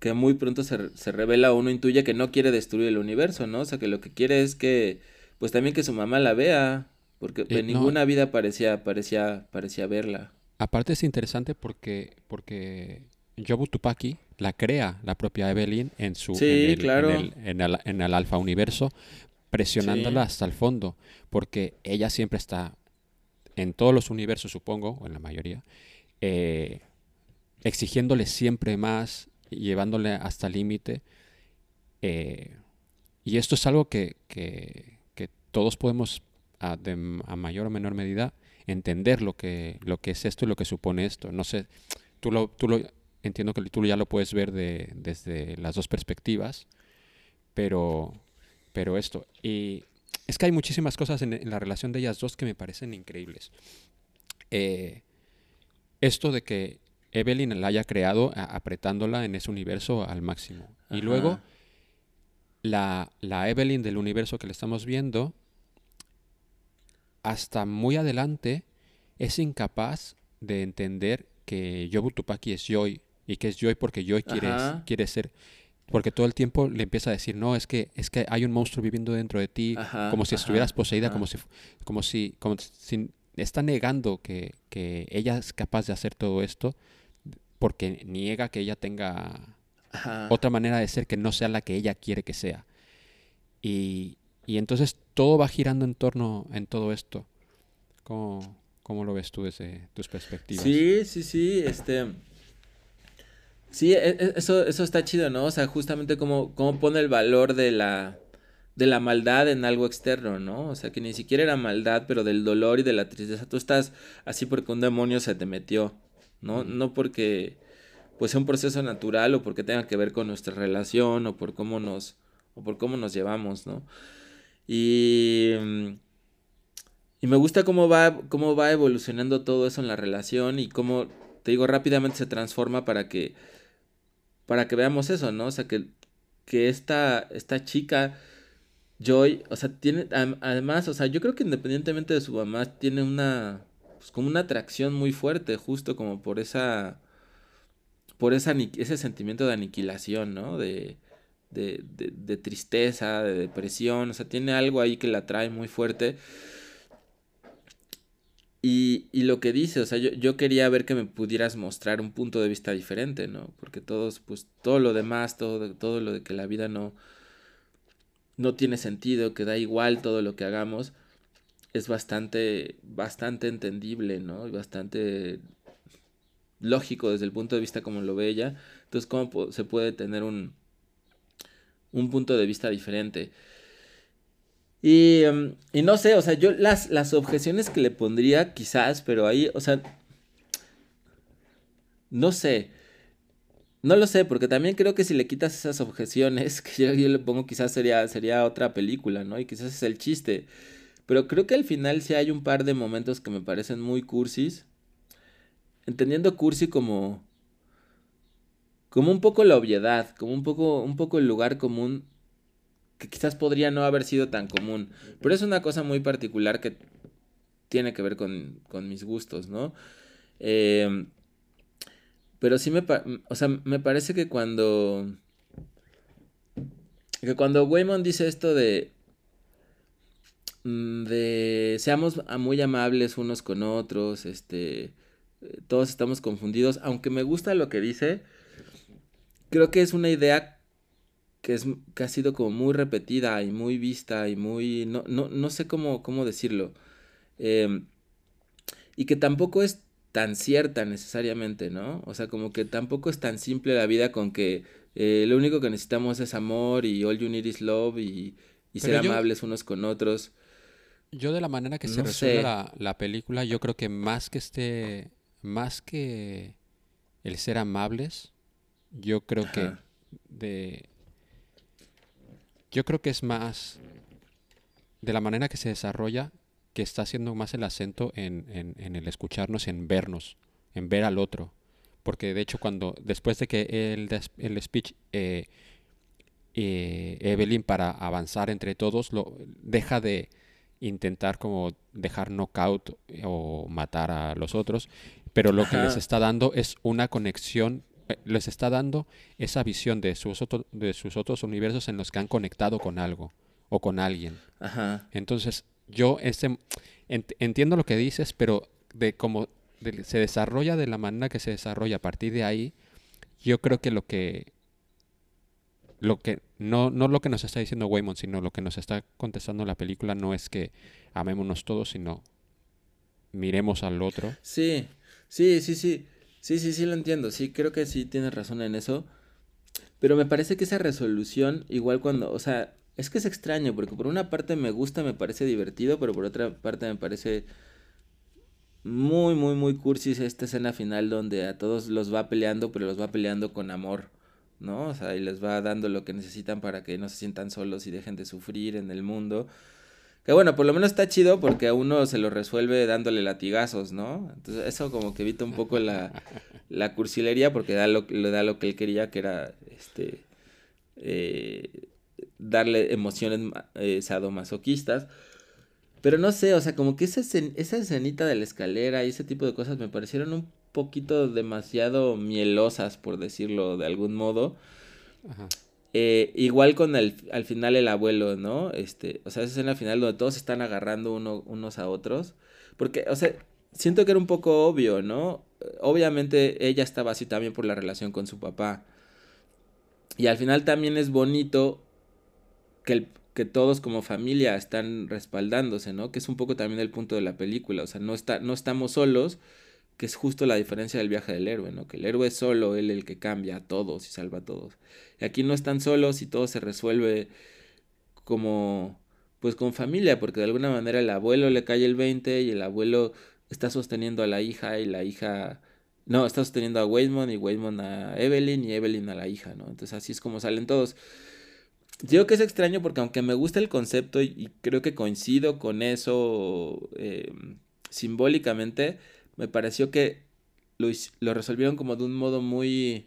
D: que muy pronto se, se revela uno intuye que no quiere destruir el universo, ¿no? O sea, que lo que quiere es que, pues también que su mamá la vea, porque
C: Eh,
D: en
C: no.
D: ninguna vida parecía, parecía, parecía verla.
C: Aparte es interesante porque, porque Jobu Tupaki la crea la propia Evelyn en su
D: Sí,
C: en, el,
D: claro.
C: en, el, en, el, en el alfa universo, presionándola
D: Sí.
C: hasta el fondo, porque ella siempre está en todos los universos, supongo, o en la mayoría, eh, exigiéndole siempre más, llevándole hasta el límite. eh, y esto es algo que, que todos podemos, a, de, a mayor o menor medida, entender lo que, lo que es esto y lo que supone esto. No sé, tú lo, tú lo entiendo que tú ya lo puedes ver de, desde las dos perspectivas, pero, pero esto. Y es que hay muchísimas cosas en, en la relación de ellas dos que me parecen increíbles. Eh, esto de que Evelyn la haya creado a, apretándola en ese universo al máximo. Y luego la, la Evelyn del universo que le estamos viendo, hasta muy adelante, es incapaz de entender que Yobu Tupaki es Joy y que es Joy porque Joy quiere, quiere ser porque todo el tiempo le empieza a decir no es que es que hay un monstruo viviendo dentro de ti
D: Ajá,
C: como si
D: ajá,
C: estuvieras poseída
D: ajá.
C: como si como si como si está negando que, que ella es capaz de hacer todo esto porque niega que ella tenga
D: Ajá.
C: otra manera de ser que no sea la que ella quiere que sea Y, y entonces todo va girando en torno en todo esto. ¿Cómo, cómo lo ves tú desde tus perspectivas?
D: Sí, sí, sí, este... Sí, e- e- eso, eso está chido, ¿no? O sea, justamente como, como pone el valor de la, de la maldad en algo externo, ¿no? O sea, que ni siquiera era maldad, pero del dolor y de la tristeza. Tú estás así porque un demonio se te metió, ¿no? No porque pues sea un proceso natural o porque tenga que ver con nuestra relación o por cómo nos, o por cómo nos llevamos, ¿no? Y, y me gusta cómo va, cómo va evolucionando todo eso en la relación y cómo, te digo, rápidamente se transforma para que, para que veamos eso, ¿no? O sea, que, que esta, esta chica, Joy, o sea, tiene, además, o sea, yo creo que independientemente de su mamá, tiene una, pues como una atracción muy fuerte, justo como por esa, por ese sentimiento de aniquilación, ¿no? De, de, de, de tristeza, de depresión, o sea, tiene algo ahí que la trae muy fuerte. Y, y lo que dice, o sea, yo, yo quería ver que me pudieras mostrar un punto de vista diferente, ¿no? Porque todos, pues, todo lo demás, todo, todo lo de que la vida no, no tiene sentido, que da igual todo lo que hagamos, es bastante, bastante entendible, ¿no? Y bastante lógico desde el punto de vista como lo ve ella. Entonces, ¿cómo se puede tener un, un punto de vista diferente? Y, em, y no sé, o sea, yo las, las objeciones que le pondría quizás, pero ahí, o sea, no sé. No lo sé, porque también creo que si le quitas esas objeciones, *laughs* que yo, yo le pongo quizás sería, sería otra película, ¿no? Y quizás es el chiste. Pero creo que al final sí hay un par de momentos que me parecen muy cursis. Entendiendo cursi como... Como un poco la obviedad, como un poco, un poco el lugar común que quizás podría no haber sido tan común. Pero es una cosa muy particular que tiene que ver con, con mis gustos, ¿no? Eh, pero sí me, o sea, me parece que cuando, que cuando Waymon dice esto de, mm, de seamos muy amables unos con otros, este, todos estamos confundidos, aunque me gusta lo que dice, creo que es una idea que, es, que ha sido como muy repetida y muy vista y muy, no, no, no sé cómo, cómo decirlo, em, y que tampoco es tan cierta necesariamente, ¿no? O sea, como que tampoco es tan simple la vida con que eh, lo único que necesitamos es amor y all you need is love y, y ser
C: yo-
D: amables unos con otros.
C: Yo de la manera que se resuelve la, la película, yo creo que más que este, más que el ser amables, yo creo que de, yo creo que es más de la manera que se desarrolla, que está haciendo más el acento en, en, en el escucharnos, en vernos, en ver al otro. Porque de hecho cuando, después de que el, des- el speech, eh, eh, Evelyn para avanzar entre todos, lo, deja de intentar como dejar knockout o matar a los otros, pero lo que les está dando es una conexión, eh, les está dando esa visión de sus, otro- de sus otros universos en los que han conectado con algo o con alguien.
D: Ajá.
C: Entonces, yo este, ent- entiendo lo que dices, pero de cómo de- se desarrolla de la manera que se desarrolla a partir de ahí, yo creo que lo que lo que no, no lo que nos está diciendo Waymon, sino lo que nos está contestando la película no es que amémonos todos, sino miremos al otro.
D: Sí, sí, sí, sí. Sí, sí, sí lo entiendo. Sí, creo que sí tienes razón en eso. Pero me parece que esa resolución, igual cuando, o sea, es que es extraño, porque por una parte me gusta, me parece divertido, pero por otra parte me parece muy, muy, muy cursis esta escena final donde a todos los va peleando, pero los va peleando con amor, ¿no? O sea, y les va dando lo que necesitan para que no se sientan solos y dejen de sufrir en el mundo. Que bueno, por lo menos está chido porque a uno se lo resuelve dándole latigazos, ¿no? Entonces eso como que evita un poco la, la cursilería porque da lo, da lo que él quería, que era este eh, darle emociones eh, sadomasoquistas. Pero no sé, o sea, como que esa, esa escenita de la escalera y ese tipo de cosas me parecieron un poquito demasiado mielosas, por decirlo de algún modo.
C: Ajá.
D: Eh, igual con el, al final el abuelo, ¿no? Este, o sea, esa escena final donde todos están agarrando uno, unos a otros. Porque, o sea, siento que era un poco obvio, ¿no? Obviamente ella estaba así también por la relación con su papá. Y al final también es bonito que, que todos como familia están respaldándose, ¿no? Que es un poco también el punto de la película, o sea, no, está, no estamos solos, que es justo la diferencia del viaje del héroe, ¿no? Que el héroe es solo, él el que cambia a todos y salva a todos. Y aquí no están solos y todo se resuelve como, pues con familia, porque de alguna manera el abuelo le cae el 20 y el abuelo está sosteniendo a la hija y la hija... No, está sosteniendo a Waymond y Waymond a Evelyn y Evelyn a la hija, ¿no? Entonces así es como salen todos. Digo que es extraño porque aunque me gusta el concepto y, creo que coincido con eso eh, simbólicamente, me pareció que lo, lo, resolvieron como de un modo muy,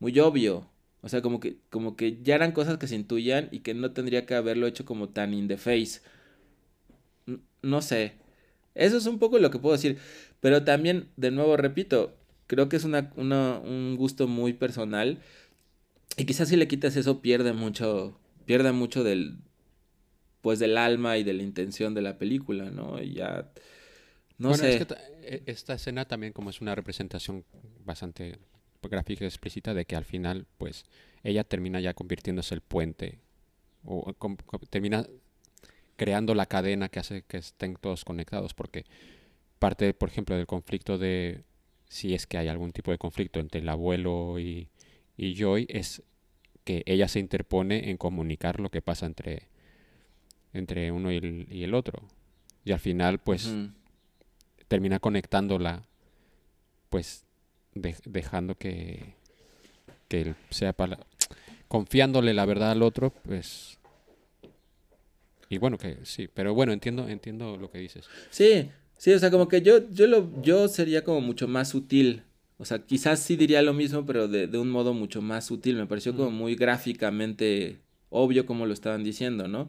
D: muy obvio. O sea, como que, como que ya eran cosas que se intuían y que no tendría que haberlo hecho como tan in the face. No sé. Eso es un poco lo que puedo decir. Pero también, de nuevo, repito, creo que es una, una, un gusto muy personal y quizás si le quitas eso pierde mucho, pierde mucho del, pues del alma y de la intención de la película, ¿no? Y ya, no sé. Es que
C: e, esta escena también como es una representación bastante gráfica y explícita de que al final, pues, ella termina ya convirtiéndose el puente o, termina creando la cadena que hace que estén todos conectados, porque parte, por ejemplo, del conflicto de si es que hay algún tipo de conflicto entre el abuelo y, y Joy es que ella se interpone en comunicar lo que pasa entre, entre uno y el, otro. Y al final, pues, termina conectándola, pues, dejando que, que sea para... confiándole la verdad al otro, pues... Y bueno, que sí, pero bueno, entiendo, entiendo lo que dices.
D: Sí, sí, o sea, como que yo, yo, lo, yo sería como mucho más sutil o sea, quizás sí diría lo mismo, pero de, de un modo mucho más sutil. Me pareció como muy gráficamente obvio como lo estaban diciendo, ¿no?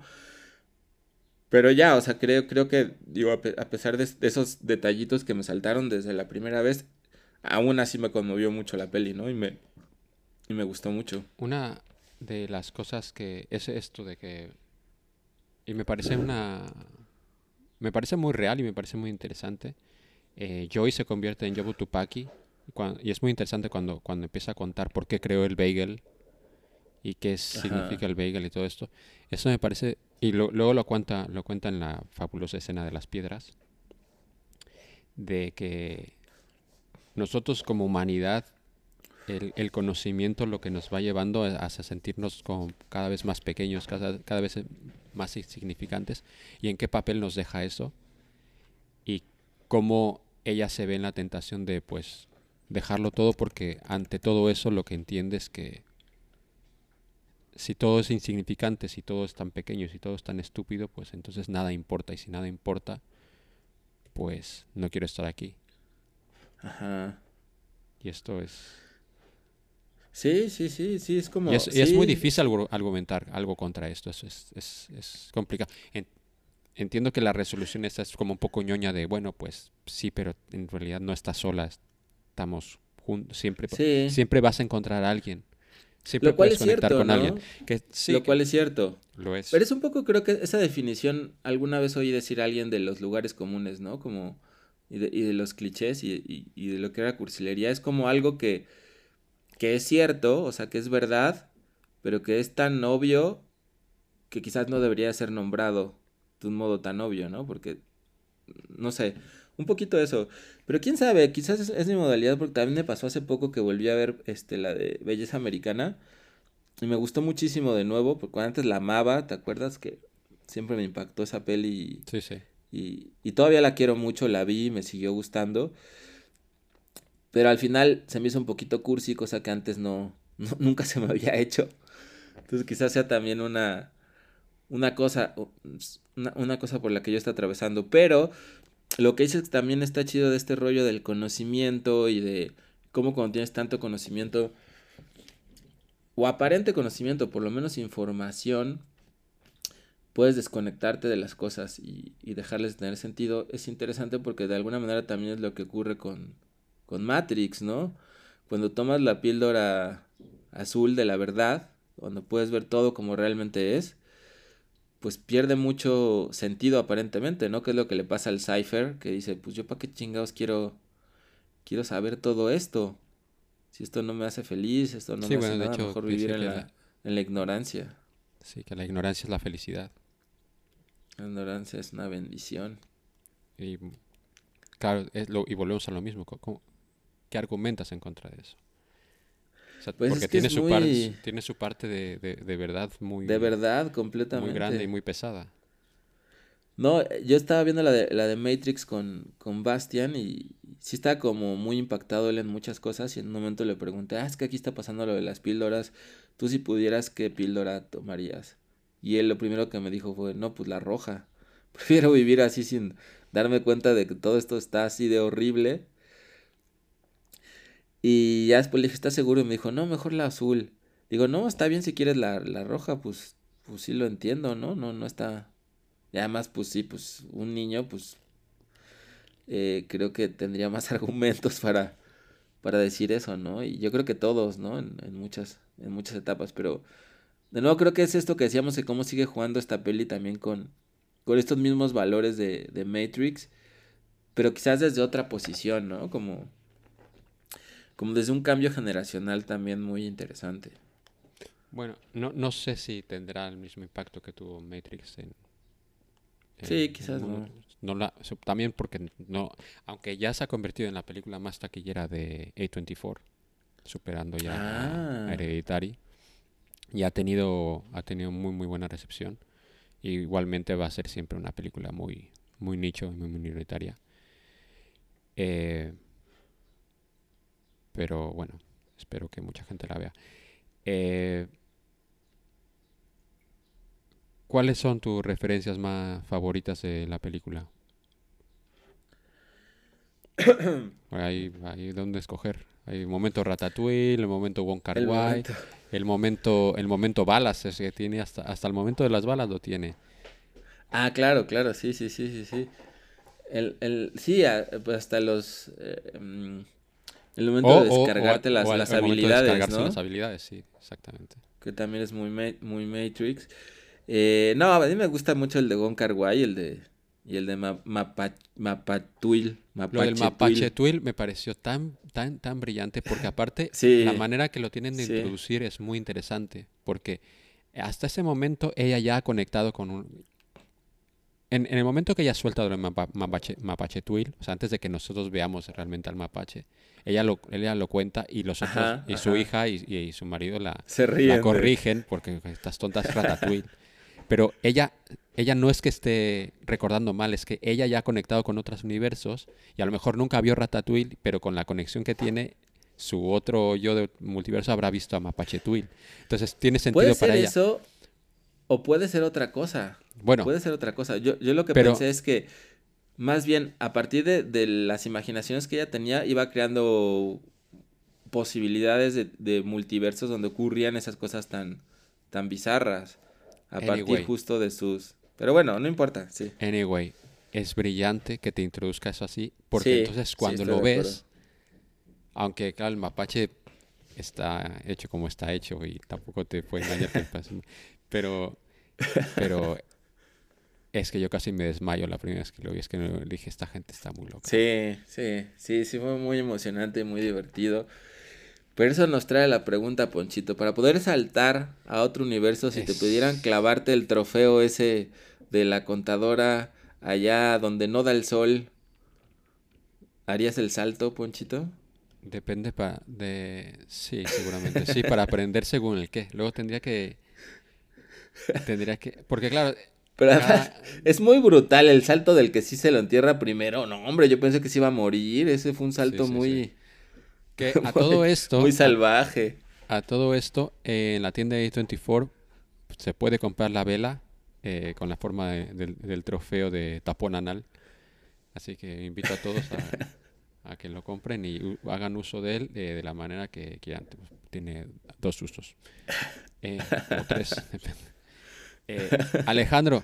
D: Pero ya, o sea, creo, creo que, digo, a, pesar de, esos detallitos que me saltaron desde la primera vez, aún así me conmovió mucho la peli, ¿no? Y me, y me gustó mucho.
C: Una de las cosas que es esto de que... Y me parece una... Me parece muy real y me parece muy interesante. Eh, Joy se convierte en Yobu Tupaki y es muy interesante cuando, cuando empieza a contar por qué creó el bagel y qué significa el bagel y todo esto. Eso me parece, y luego lo cuenta, lo cuenta en la fabulosa escena de las piedras, de que nosotros como humanidad, el, conocimiento lo que nos va llevando a, sentirnos cada vez más pequeños, cada, cada vez más insignificantes, y en qué papel nos deja eso, y cómo ella se ve en la tentación de pues dejarlo todo porque ante todo eso lo que entiende es que si todo es insignificante, si todo es tan pequeño, si todo es tan estúpido, pues entonces nada importa. Y si nada importa, pues no quiero estar aquí.
D: Ajá.
C: Y esto es...
D: Sí, sí, sí, sí, es como...
C: Y es, muy difícil argumentar algo contra esto, es, es, es complicado. entiendo que la resolución esta es como un poco ñoña de, bueno, pues sí, pero en realidad no está sola, estamos juntos, siempre, siempre vas a encontrar a alguien. Siempre
D: lo cual puedes es cierto, con alguien.
C: Que,
D: lo cual es cierto.
C: Lo es.
D: Pero es un poco, creo que esa definición, alguna vez oí decir a alguien de los lugares comunes, ¿no? Como, y de, y de los clichés y, y, de lo que era cursilería, es como algo que, que es cierto, o sea, que es verdad, pero que es tan obvio que quizás no debería ser nombrado de un modo tan obvio, ¿no? Porque, no sé, un poquito eso. Pero quién sabe, quizás es, mi modalidad porque también me pasó hace poco que volví a ver este, la de Belleza Americana. Y me gustó muchísimo de nuevo, porque antes la amaba, ¿te acuerdas? Que siempre me impactó esa peli.
C: Sí, sí.
D: Y, y todavía la quiero mucho, la vi y me siguió gustando. Pero al final se me hizo un poquito cursi, cosa que antes no, *laughs* nunca se me había hecho. Entonces quizás sea también una, una cosa, una, una cosa por la que yo estoy atravesando. Pero lo que dices también está chido de este rollo del conocimiento y de cómo cuando tienes tanto conocimiento o aparente conocimiento, por lo menos información, puedes desconectarte de las cosas y, dejarles tener sentido. Es interesante porque de alguna manera también es lo que ocurre con, con Matrix, ¿no? Cuando tomas la píldora azul de la verdad, cuando puedes ver todo como realmente es, pues pierde mucho sentido aparentemente, ¿no? Que es lo que le pasa al Cypher, que dice, pues yo para qué chingados quiero, quiero saber todo esto. Si esto no me hace feliz, esto no me hace nada, mejor vivir en la, en la ignorancia.
C: Sí, que la ignorancia es la felicidad.
D: La ignorancia es una bendición.
C: Y claro, es lo, y volvemos a lo mismo. ¿Qué argumentas en contra de eso? O sea,
D: Pues es
C: porque
D: que
C: tiene,
D: es
C: su
D: muy-
C: parte, tiene su parte de, de- de verdad muy,
D: De verdad, completamente.
C: muy grande y muy pesada.
D: No, yo estaba viendo la de, la de Matrix con, con Bastian y sí está como muy impactado él en muchas cosas y en un momento le pregunté, ah, es que aquí está pasando lo de las píldoras, tú si pudieras, ¿qué píldora tomarías? Y él lo primero que me dijo fue, no, pues la roja. *laughs* Prefiero vivir así sin darme cuenta de que todo esto está así de horrible. Y ya después le dije, ¿estás seguro? Y me dijo, no, mejor la azul. Digo, no, está bien si quieres la, la roja, pues, pues sí lo entiendo, ¿no? No, no está... Y además, pues sí, pues un niño, pues eh, creo que tendría más *laughs* argumentos para, para decir eso, ¿no? Y yo creo que todos, ¿no? En, en muchas, en muchas etapas, pero de nuevo creo que es esto que decíamos de cómo sigue jugando esta peli también con, con estos mismos valores de, de Matrix, pero quizás desde otra posición, ¿no? Como, como desde un cambio generacional también muy interesante.
C: Bueno, no, no sé si tendrá el mismo impacto que tuvo Matrix en...
D: Sí, quizás
C: en-
D: no.
C: no la- so- también porque no, aunque ya se ha convertido en la película más taquillera de A24, superando ya a-
D: Ah.
C: a Hereditary, y ha tenido, ha tenido muy muy buena recepción. Y igualmente va a ser siempre una película muy, muy nicho y muy minoritaria. Eh, pero bueno, espero que mucha gente la vea. Eh, ¿Cuáles son tus referencias más favoritas de la película? *coughs* Hay, hay donde escoger. Hay el momento Ratatouille, el momento Wong Kar
D: El
C: Wai,
D: momento.
C: el momento, el momento balas, es que tiene hasta, hasta el momento de las balas lo tiene.
D: Ah, claro, claro, sí, sí, sí, sí, sí. El, el, sí, pues hasta los... eh, mm, el momento de descargarte las,
C: o al-
D: las
C: momento de
D: habilidades,
C: descargarse
D: ¿no?
C: las habilidades, sí, exactamente.
D: Que también es muy, muy Matrix. Eh, no, a mí me gusta mucho el de Gon Wai, el de... Y el de Ma- Mapa, Mapatuil.
C: Lo del
D: Mapache
C: mapache Twill me pareció tan, tan, tan brillante porque aparte *laughs*
D: Sí.
C: la manera que lo tienen de
D: Sí.
C: introducir es muy interesante porque hasta ese momento ella ya ha conectado con un... En, en el momento que ella suelta mapa- mapache, mapache Twill, o sea, antes de que nosotros veamos realmente al mapache, ella lo, ella lo cuenta y los otros,
D: Ajá,
C: y su
D: ajá.
C: hija y, y- y su marido la,
D: Se ríen.
C: la
D: de-
C: corrigen porque estas tontas *laughs* Ratatouille. Pero ella, ella no es que esté recordando mal, es que ella ya ha conectado con otros universos y a lo mejor nunca vio Ratatouille, pero con la conexión que tiene, su otro yo de multiverso habrá visto a Mapache Twill. Entonces tiene sentido
D: Puede ser
C: para ella.
D: eso o puede ser otra cosa.
C: Bueno,
D: Puede ser otra cosa. Yo, yo lo que
C: Pero-
D: pensé es que más bien a partir de, de las imaginaciones que ella tenía iba creando posibilidades de, de multiversos donde ocurrían esas cosas tan, tan bizarras. A partir justo de sus... Pero bueno, no importa, sí.
C: anyway, es brillante que te introduzca eso así, porque
D: Sí,
C: entonces cuando lo ves, aunque claro, el mapache está hecho como está hecho y tampoco te puede engañar, que pero, pero es que yo casi me desmayo la primera vez que lo vi, es que no- dije, esta gente está muy loca.
D: Sí, sí, sí, sí fue muy emocionante, muy divertido. Pero eso nos trae la pregunta, Ponchito. Para poder saltar a otro universo, si te pudieran clavarte el trofeo ese de la contadora allá donde no da el sol, ¿harías el salto, Ponchito?
C: Depende pa de... Sí, seguramente. Sí, para aprender según el qué. Luego tendría que... Tendría que... Porque claro,
D: Pero es muy brutal el salto del que sí se lo entierra primero. No, hombre, yo pensé que se iba a morir. Ese fue un salto
C: sí,
D: muy...
C: sí. que *laughs* a todo esto...
D: Muy salvaje.
C: A todo esto, eh, en la tienda de A24 se puede comprar la vela eh, con la forma de- del, del trofeo de tapón anal. Así que invito a todos a, a que lo compren y u- hagan uso de él eh, de la manera que quieran. Tiene dos usos. Eh, o tres. *laughs* depende. Eh, Alejandro,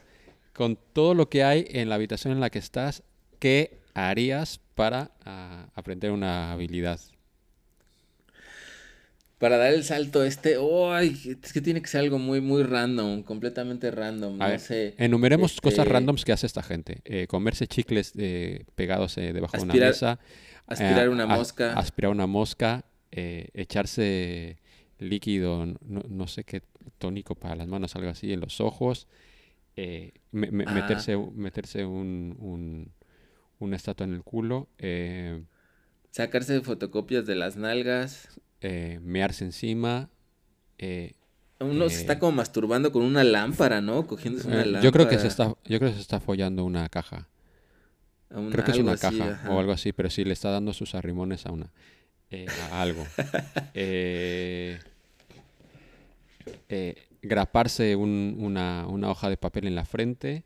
C: con todo lo que hay en la habitación en la que estás, ¿qué harías para ah, aprender una habilidad?
D: Para dar el salto este, ¡ay! es que tiene que ser algo muy, muy random, completamente random,
C: A
D: no
C: ver,
D: sé.
C: Enumeremos cosas
D: este,
C: randoms que hace esta gente. Eh, comerse chicles eh, pegados eh, debajo de una mesa.
D: Aspirar una
C: a-
D: mosca.
C: aspirar una mosca. echarse líquido, no, no sé qué tónico para las manos, algo así, en los ojos. eh, me- me- meterse meterse un, un- una estatua en el culo. eh,
D: Sacarse fotocopias de las nalgas.
C: eh, mearse encima. eh,
D: Uno se está como masturbando con una lámpara, ¿no? Cogiéndose una lámpara.
C: yo creo que se está yo creo que se está follando una caja.
D: una-
C: Creo que es una caja o algo así, pero sí le está dando sus arrimones a una eh, a algo. *laughs* Eh, eh, graparse un- una, una hoja de papel en la frente.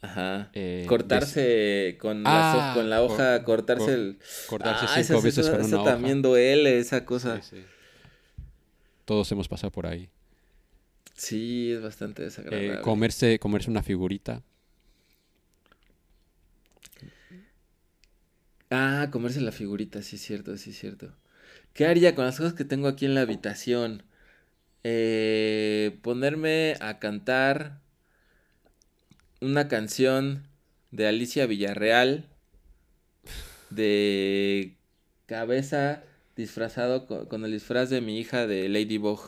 D: Ajá. cortarse con, ho-
C: Ah,
D: con la
C: cor-
D: hoja, cortarse
C: cor-
D: el...
C: cortarse
D: Ah,
C: cinco
D: esa-
C: veces
D: esa-
C: con
D: esa
C: una hoja.
D: también duele, esa cosa.
C: Sí, sí. Todos hemos pasado por ahí.
D: Sí, es bastante desagradable.
C: comerse, comerse una figurita.
D: Ah, comerse la figurita, sí es cierto, sí es cierto. ¿Qué haría con las cosas que tengo aquí en la habitación? Eh, ponerme a cantar una canción de Alicia Villarreal de cabeza disfrazado co- con, el disfraz de mi hija de Ladybug.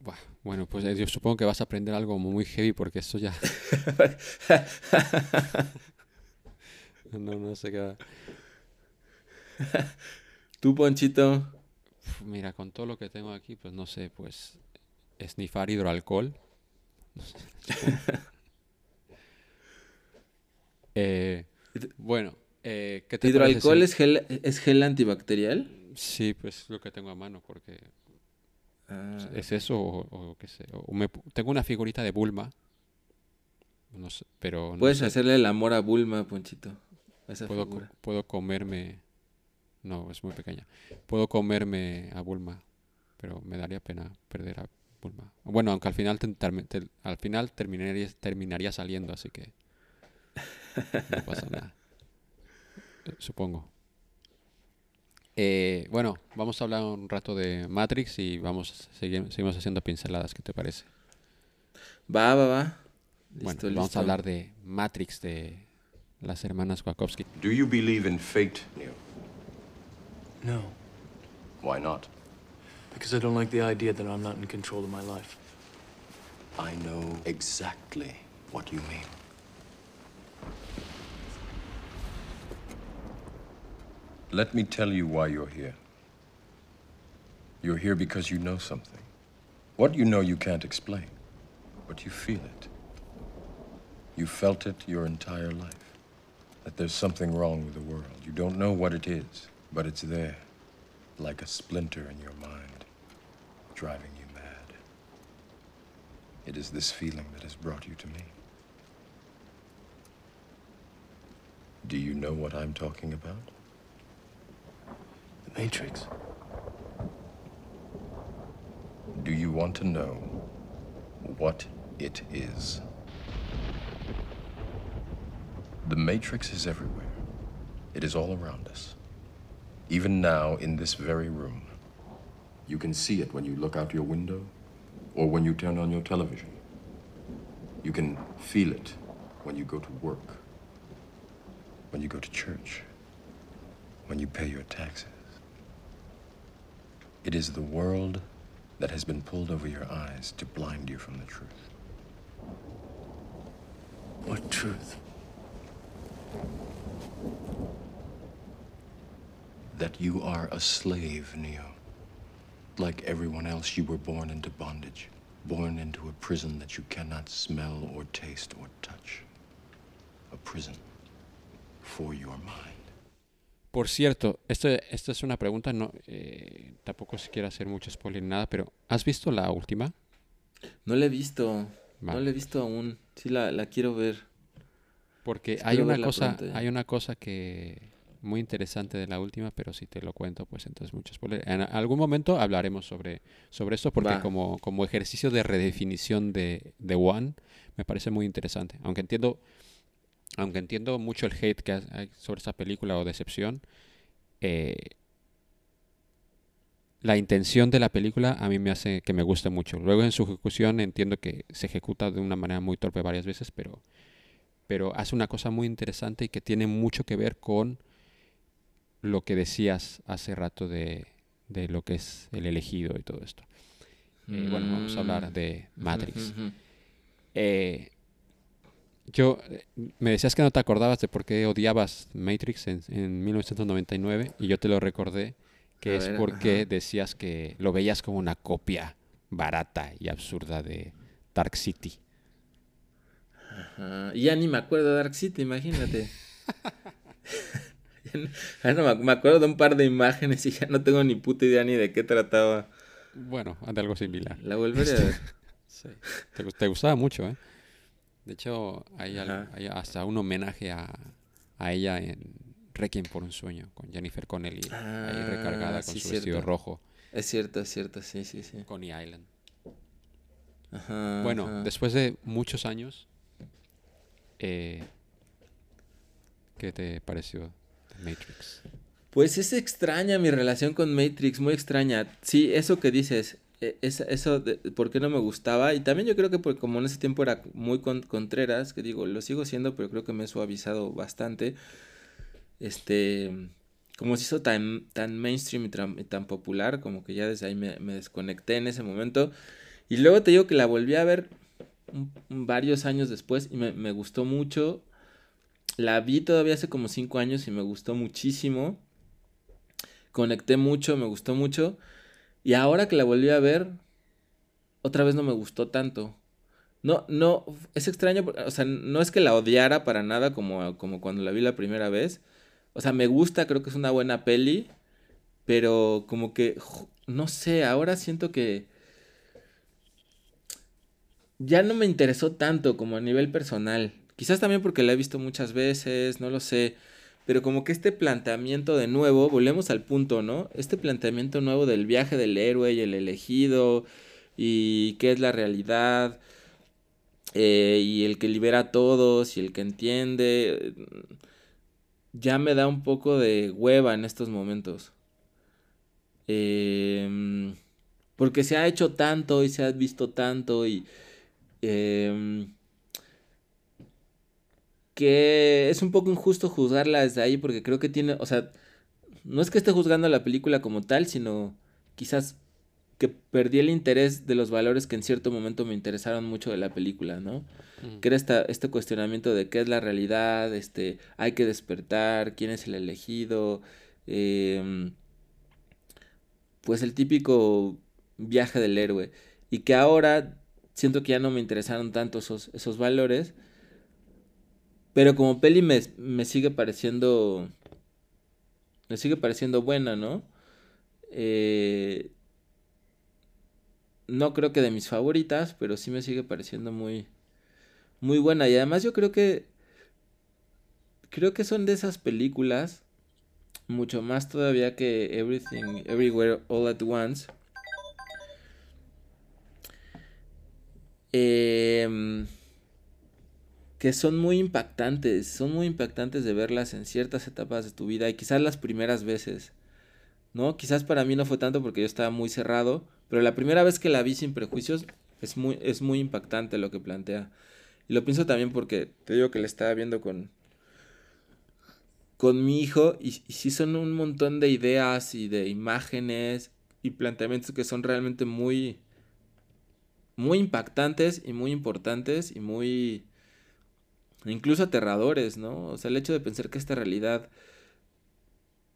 C: Buah, Bueno, pues eh, yo supongo que vas a aprender algo muy heavy porque esto ya... *laughs* *laughs* no, no sé qué... va.
D: Tú, Ponchito.
C: Mira, con todo lo que tengo aquí, pues no sé, pues... Esnifar hidroalcohol. No sé, supongo. *laughs* Eh, bueno, eh, ¿qué te
D: ¿Hidroalcohol es gel, es gel antibacterial?
C: Sí, pues lo que tengo a mano porque...
D: Ah,
C: ¿Es eso o, o qué sé? o me tengo una figurita de Bulma. No sé, pero no
D: Puedes
C: sé,
D: hacerle el amor a Bulma, Ponchito. Esa
C: puedo, co- puedo comerme... No, es muy pequeña. Puedo comerme a Bulma, pero me daría pena perder a Bulma. Bueno, aunque al final, te- termi- te- al final terminaría, terminaría saliendo, así que no pasa nada. *laughs* Supongo. Eh, bueno, vamos a hablar un rato de Matrix y vamos segui- seguimos haciendo pinceladas. ¿Qué te parece?
D: Va, va, va. Listo,
C: bueno, vamos a hablar de Matrix de las hermanas Wachowski.
F: Do you believe in fate, Neo?
G: No,
F: Why not?
G: because I don't like the idea that I'm not in control of my life.
F: I know exactly what you mean. Let me tell you why you're here. You're here because you know something. What you know you can't explain, but you feel it. You felt it your entire life. That there's something wrong with the world. You don't know what it is, but it's there, like a splinter in your mind, driving you mad. It is this feeling that has brought you to me. Do you know what I'm talking about?
G: The Matrix.
F: Do you want to know what it is? The Matrix is everywhere. It is all around us. Even now, in this very room. You can see it when you look out your window or when you turn on your television. You can feel it when you go to work, when you go to church, when you pay your taxes. It is the world that has been pulled over your eyes to blind you from the truth.
G: What truth?
F: That you are a slave, Neo. Like everyone else, you were born into bondage, born into a prison that you cannot smell or taste or touch. A prison for your mind.
C: Por cierto, esto, esta es una pregunta, no, eh, tampoco si quiero hacer mucho spoiler ni nada, pero ¿has visto la última?
D: No la he visto. No
C: Vale.
D: la he visto aún. Sí, la, la quiero ver.
C: Porque hay una cosa, hay una cosa que muy interesante de la última, pero si te lo cuento, pues entonces mucho spoiler. En algún momento hablaremos sobre, sobre esto, porque
D: Va.
C: como, como ejercicio de redefinición de, de One, me parece muy interesante. Aunque entiendo, aunque entiendo mucho el hate que hay sobre esa película o decepción, eh, la intención de la película a mí me hace que me guste mucho. Luego en su ejecución entiendo que se ejecuta de una manera muy torpe varias veces, pero, pero hace una cosa muy interesante y que tiene mucho que ver con lo que decías hace rato de, de lo que es el elegido y todo esto. Eh, bueno, vamos a hablar de Matrix. Eh, yo, eh, me decías que no te acordabas de por qué odiabas Matrix en, en 1999 y yo te lo recordé, que
D: A
C: es
D: ver,
C: porque
D: ajá.
C: decías que lo veías como una copia barata y absurda de Dark City.
D: Ajá, y ya ni me acuerdo de Dark City, imagínate. *laughs* *laughs* Ya no- me, acuerdo de un par de imágenes y ya no tengo ni puta idea ni de qué trataba.
C: Bueno, de algo similar.
D: La volveré a ver. *laughs*
C: Sí. Te, gus- te gustaba mucho, ¿eh? De hecho, hay, al- hay hasta un homenaje a, a ella en Requiem por un sueño, con Jennifer Connelly ahí
D: Ah,
C: recargada con
D: sí,
C: su vestido rojo,
D: Es cierto, es cierto, sí, sí, sí.
C: Coney Island.
D: Ajá,
C: Bueno,
D: ajá.
C: después de muchos años, eh, ¿qué te pareció Matrix?
D: Pues es extraña mi relación con Matrix, muy extraña. Sí, eso que dices, e- es, eso de por qué no me gustaba. Y también yo creo que porque como en ese tiempo era muy con- contreras, que digo, lo sigo siendo, pero creo que me he suavizado bastante. Este, como se hizo tan, mainstream y, tan popular, como que ya desde ahí me desconecté en ese momento. Y luego te digo que la volví a ver varios años después y me, me gustó mucho. La vi todavía hace como cinco años y me gustó muchísimo. Conecté mucho, me gustó mucho. Y ahora que la volví a ver, otra vez no me gustó tanto. No, no, es extraño, o sea, no es que la odiara para nada como, como cuando la vi la primera vez. O sea, me gusta, creo que es una buena peli, pero como que, no sé, ahora siento que ya no me interesó tanto como a nivel personal. Quizás también porque la he visto muchas veces, no lo sé. Pero como que este planteamiento de nuevo, volvemos al punto, ¿no? Este planteamiento nuevo del viaje del héroe y el elegido y qué es la realidad eh, y el que libera a todos y el que entiende, ya me da un poco de hueva en estos momentos. Em, porque se ha hecho tanto y se ha visto tanto y... em, que es un poco injusto juzgarla desde ahí porque creo que tiene, o sea, no es que esté juzgando la película como tal, sino quizás que perdí el interés de los valores que en cierto momento me interesaron mucho de la película, ¿no? Que era esta, este cuestionamiento de qué es la realidad, este, hay que despertar, quién es el elegido, em, pues el típico viaje del héroe. Y que ahora siento que ya no me interesaron tanto esos, esos valores. Pero como peli me, me sigue pareciendo. Me sigue pareciendo buena, ¿no? Eh, no creo que de mis favoritas, pero sí me sigue pareciendo muy. Muy buena. Y además yo creo que. Creo que son de esas películas. Mucho más todavía que Everything, Everywhere, All at Once. Em, que son muy impactantes, son muy impactantes de verlas en ciertas etapas de tu vida y quizás las primeras veces, ¿no? Quizás para mí no fue tanto porque yo estaba muy cerrado, pero la primera vez que la vi sin prejuicios es muy, es muy impactante lo que plantea. Y lo pienso también porque te digo que la estaba viendo con, con mi hijo y, y sí son un montón de ideas y de imágenes y planteamientos que son realmente muy, muy impactantes y muy importantes y muy incluso aterradores, ¿no? O sea, el hecho de pensar que esta realidad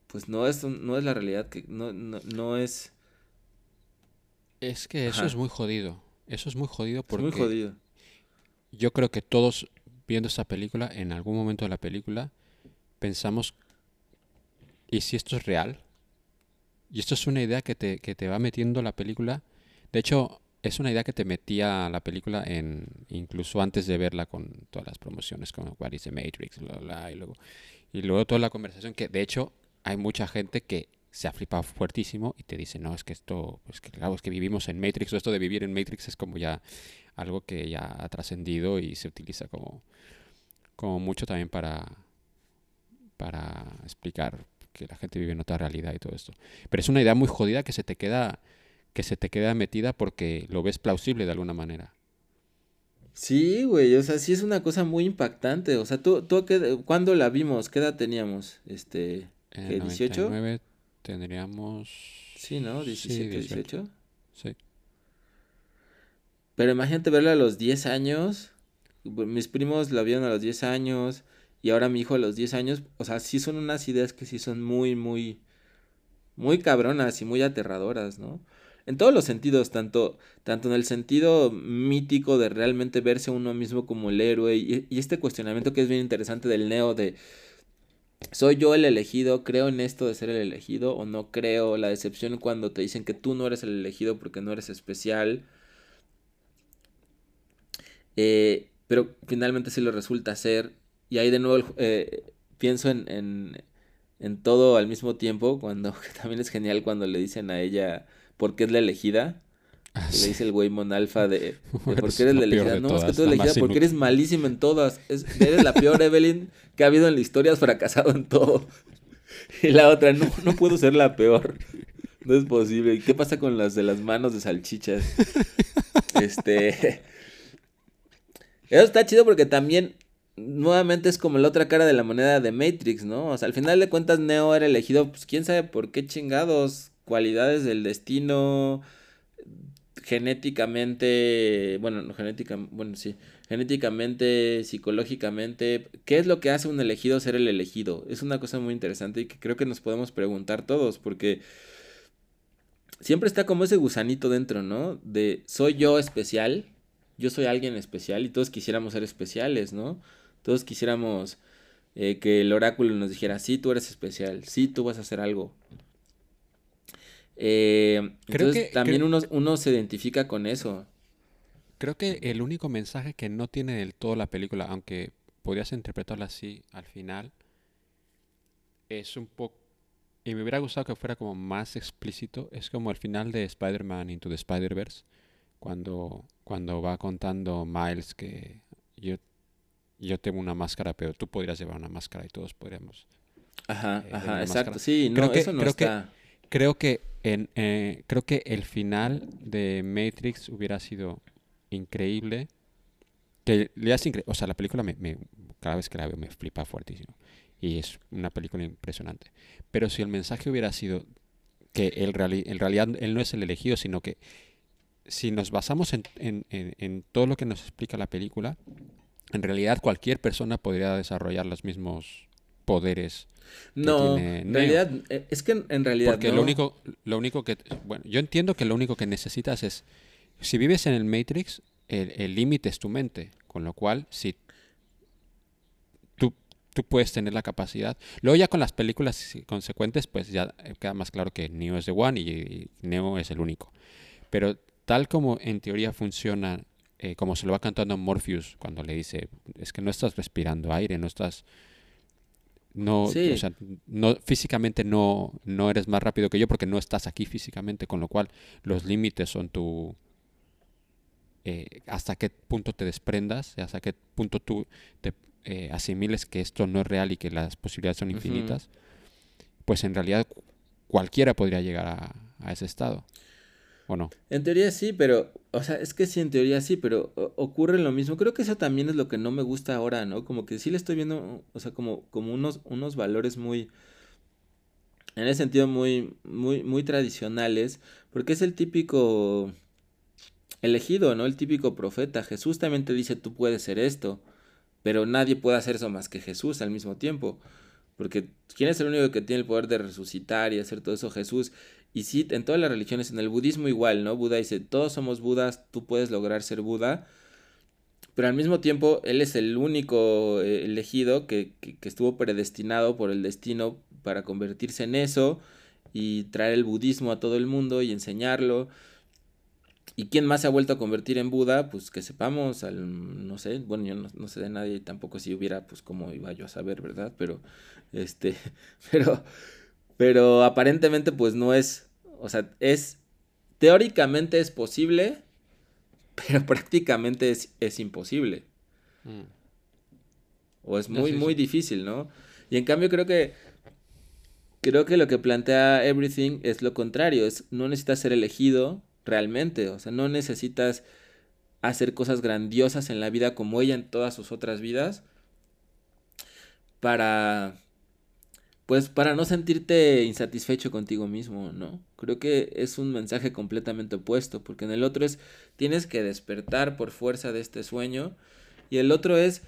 D: pues no es no es la realidad que no, no, no es,
C: Es que eso
D: Ajá.
C: es muy jodido. Eso es muy jodido
D: es
C: porque
D: muy jodido.
C: yo creo que todos viendo esta película, en algún momento de la película, pensamos, ¿y si esto es real? Y esto es una idea que te, que te va metiendo la película. De hecho, es una idea que te metía la película en incluso antes de verla con todas las promociones, como What is the Matrix, bla, bla, y luego, y luego toda la conversación que de hecho hay mucha gente que se ha flipado fuertísimo y te dice, no, es que esto, pues que claro, es que vivimos en Matrix, o esto de vivir en Matrix es como ya algo que ya ha trascendido y se utiliza como, como mucho también para, para explicar que la gente vive en otra realidad y todo esto. Pero es una idea muy jodida que se te queda, que se te queda metida porque lo ves plausible de alguna manera.
D: Sí, güey, o sea, sí es una cosa muy impactante. O sea, tú, tú qué- ¿cuándo la vimos? ¿Qué edad teníamos? Este,
C: En
D: ¿qué,
C: el
D: 18?
C: 99 tendríamos
D: Sí, ¿no? 17,
C: 18.
D: 18.
C: Sí.
D: Pero imagínate verlo a los 10 años. Mis primos la vieron a los 10 años. Y ahora mi hijo a los 10 años. O sea, sí son unas ideas que sí son muy, muy. Muy cabronas y muy aterradoras, ¿no? En todos los sentidos, tanto, tanto en el sentido mítico de realmente verse uno mismo como el héroe. Y, este cuestionamiento que es bien interesante del Neo de. ¿Soy yo el elegido? ¿Creo en esto de ser el elegido o no creo? La decepción cuando te dicen que tú no eres el elegido porque no eres especial. Eh, pero finalmente sí lo resulta ser. Y ahí de nuevo eh, pienso en, en, en todo al mismo tiempo, cuando *laughs* que también es genial cuando le dicen a ella por qué es la elegida.
C: Ah,
D: le dice el güey monalfa de, *laughs* de por
C: Eres
D: qué eres la elegida. No, es que
C: todas,
D: tú eres
C: la
D: elegida porque eres malísima en todas. Es- eres la peor *laughs* Evelyn que ha habido en la historia, has fracasado en todo. *laughs* Y la otra, no, no puedo ser la peor. No es posible. ¿Y qué pasa con las de las manos de salchichas? Este. Eso está chido porque también. Nuevamente es como la otra cara de la moneda de Matrix, ¿no? O sea, al final de cuentas Neo era elegido, pues quién sabe por qué chingados, cualidades del destino, genéticamente, bueno, no genética, bueno, sí, genéticamente, psicológicamente, ¿qué es lo que hace un elegido ser el elegido? Es una cosa muy interesante y que creo que nos podemos preguntar todos, porque siempre está como ese gusanito dentro, ¿no? De soy yo especial, yo soy alguien especial y todos quisiéramos ser especiales, ¿no? Todos quisiéramos eh, que el oráculo nos dijera, sí, tú eres especial, sí, tú vas a hacer algo. Eh,
C: Creo
D: entonces
C: que-
D: también
C: creo-
D: uno, uno se identifica con eso.
C: Creo que el único mensaje que no tiene del todo la película, aunque podrías interpretarlo así al final, es un poco... Y me hubiera gustado que fuera como más explícito. Es como el final de Spider-Man Into the Spider-Verse, cuando, cuando va contando Miles que yo, yo tengo una máscara, pero tú podrías llevar una máscara y todos podríamos...
D: Ajá,
C: eh,
D: ajá, exacto.
C: máscara.
D: Sí, no,
C: Creo que-
D: eso no
C: creo que-
D: está.
C: Creo que en eh, creo que el final de Matrix hubiera sido increíble. Que le o sea, la película me, me- cada vez que la veo me flipa fuertísimo. Y es una película impresionante. Pero si el mensaje hubiera sido que él reali- en realidad él no es el elegido, sino que si nos basamos en, en- en- en todo lo que nos explica la película, en realidad cualquier persona podría desarrollar los mismos poderes
D: No, en realidad, eh, es que en, realidad
C: porque
D: no.
C: lo único, lo único que, bueno, yo entiendo que lo único que necesitas es, si vives en el Matrix, el límite es tu mente, con lo cual, si tú, tú puedes tener la capacidad. Luego ya con las películas consecuentes, pues ya queda más claro que Neo es the one y, y Neo es el único. Pero tal como en teoría funciona, eh, como se lo va cantando Morpheus cuando le dice, es que no estás respirando aire, no estás no,
D: Sí.
C: o sea, no físicamente no, no eres más rápido que yo porque no estás aquí físicamente, con lo cual los límites son tu eh, hasta qué punto te desprendas, hasta qué punto tú te eh, asimiles que esto no es real y que las posibilidades son infinitas, pues en realidad cu- cualquiera podría llegar a, a ese estado. ¿O no?
D: En teoría sí, pero, o sea, es que sí, en teoría sí, pero ocurre lo mismo. Creo que eso también es lo que no me gusta ahora, ¿no? Como que sí le estoy viendo, o sea, como, como unos, unos valores muy, en ese sentido, muy, muy, muy tradicionales, porque es el típico elegido, ¿no? El típico profeta. Jesús también te dice, tú puedes ser esto, pero nadie puede hacer eso más que Jesús al mismo tiempo. Porque ¿quién es el único que tiene el poder de resucitar y hacer todo eso? Jesús. Y sí, en todas las religiones, en el budismo igual, ¿no? Buda dice, todos somos budas, tú puedes lograr ser Buda. Pero al mismo tiempo, él es el único eh, elegido que, que, estuvo predestinado por el destino para convertirse en eso y traer el budismo a todo el mundo y enseñarlo. ¿Y quién más se ha vuelto a convertir en Buda? Pues que sepamos, al, no sé, bueno, yo no, no sé de nadie, tampoco si hubiera, pues cómo iba yo a saber, ¿verdad? Pero, este, *laughs* pero, pero aparentemente pues no es, o sea, es, teóricamente es posible, *laughs* pero prácticamente es, es imposible. O es muy,
C: sí,
D: muy
C: sí.
D: difícil, ¿no? Y en cambio creo que creo que lo que plantea Everything es lo contrario, es no necesitas ser elegido realmente, o sea, no necesitas hacer cosas grandiosas en la vida como ella en todas sus otras vidas para pues para no sentirte insatisfecho contigo mismo, ¿no? Creo que es un mensaje completamente opuesto, porque en el otro es tienes que despertar por fuerza de este sueño y el otro es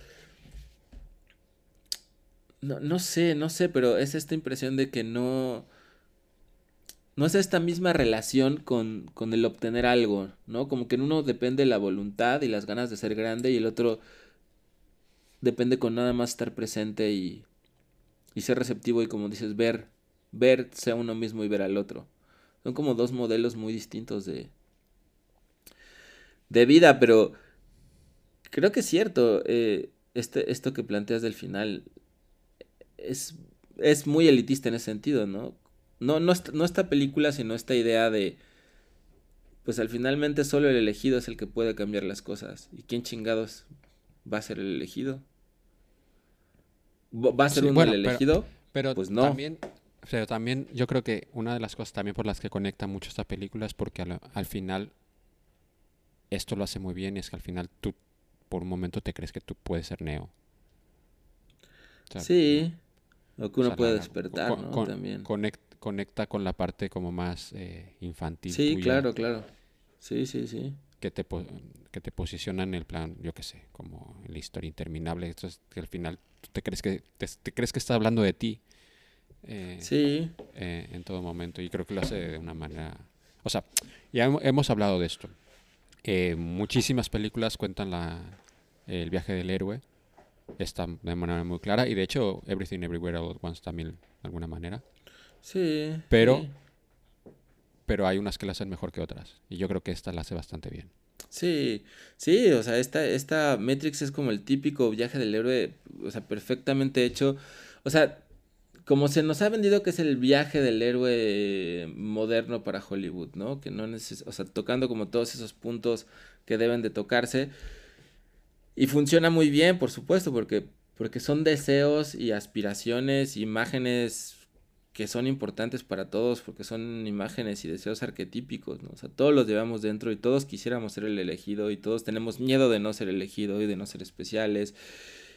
D: no, no sé, no sé, pero es esta impresión de que no no es esta misma relación con, con el obtener algo, ¿no? Como que en uno depende la voluntad y las ganas de ser grande y el otro depende con nada más estar presente y, y ser receptivo y como dices, ver, verse a uno mismo y ver al otro. Son como dos modelos muy distintos de, de vida, pero creo que es cierto, eh, este, esto que planteas del final es, es muy elitista en ese sentido, ¿no? No, no, no esta película, sino esta idea de, pues al finalmente solo el elegido es el que puede cambiar las cosas. ¿Y quién chingados va a ser el elegido? ¿Va a ser
C: Sí,
D: uno
C: bueno,
D: el
C: pero-
D: elegido?
C: Pero
D: Pues no.
C: también, pero también yo creo que una de las cosas también por las que conecta mucho esta película es porque al, al final esto lo hace muy bien y es que al final tú por un momento te crees que tú puedes ser Neo. O sea,
D: sí. O que
C: o
D: uno
C: sea,
D: puede
C: la-
D: despertar,
C: con-
D: ¿no?
C: con-
D: También.
C: conect- conecta con la parte como más eh, infantil.
D: Sí,
C: tuya,
D: claro, claro. Sí, sí, sí.
C: Que te, que te posiciona en el plan, yo qué sé, como la historia interminable. Entonces, que al final tú te crees que, te, te crees que está hablando de ti. eh,
D: Sí,
C: eh, en todo momento y creo que lo hace de una manera o sea ya hemo- hemos hablado de esto Eh, muchísimas películas cuentan la el viaje del héroe está de manera muy clara y de hecho Everything Everywhere All at Once también de alguna manera
D: sí.
C: Pero-
D: sí.
C: Pero hay unas que la hacen mejor que otras y yo creo que esta la hace bastante bien
D: Sí, sí, o sea, esta, esta Matrix es como el típico viaje del héroe, o sea, perfectamente hecho. O sea, como se nos ha vendido que es el viaje del héroe moderno para Hollywood, ¿no? Que no neces o sea, tocando como todos esos puntos que deben de tocarse. Y funciona muy bien, por supuesto, porque, porque son deseos y aspiraciones, imágenes que son importantes para todos, porque son imágenes y deseos arquetípicos, ¿no? O sea, todos los llevamos dentro y todos quisiéramos ser el elegido y todos tenemos miedo de no ser elegido y de no ser especiales.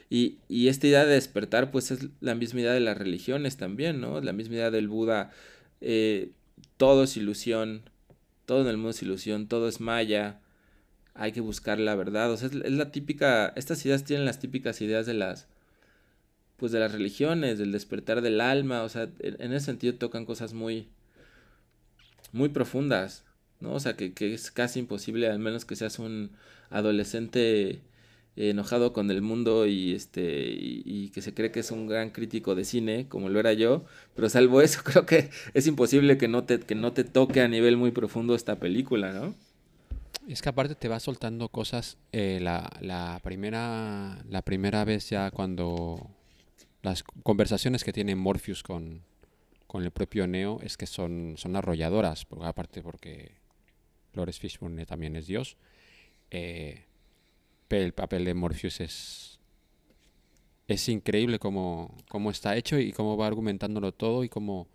D: Y, y esta idea de despertar, pues es la misma idea de las religiones también, ¿no? La misma idea del Buda. eh, todo es ilusión, todo en el mundo es ilusión, todo es maya, hay que buscar la verdad. O sea, es, es la típica, estas ideas tienen las típicas ideas de las, pues de las religiones, del despertar del alma, o sea, en, ese sentido tocan cosas muy, muy profundas, ¿no? O sea, que, que es casi imposible, al menos que seas un adolescente enojado con el mundo y este y, y que se cree que es un gran crítico de cine como lo era yo pero salvo eso *laughs* creo que es imposible que no te que no te toque a nivel muy profundo esta película no
C: es que aparte te va soltando cosas eh, la, la primera la primera vez ya cuando las conversaciones que tiene Morpheus con, con el propio Neo es que son, son arrolladoras, porque aparte porque Lawrence Fishburne también es Dios. eh, el papel de Morpheus es, es increíble cómo, cómo está hecho y cómo va argumentándolo todo y cómo,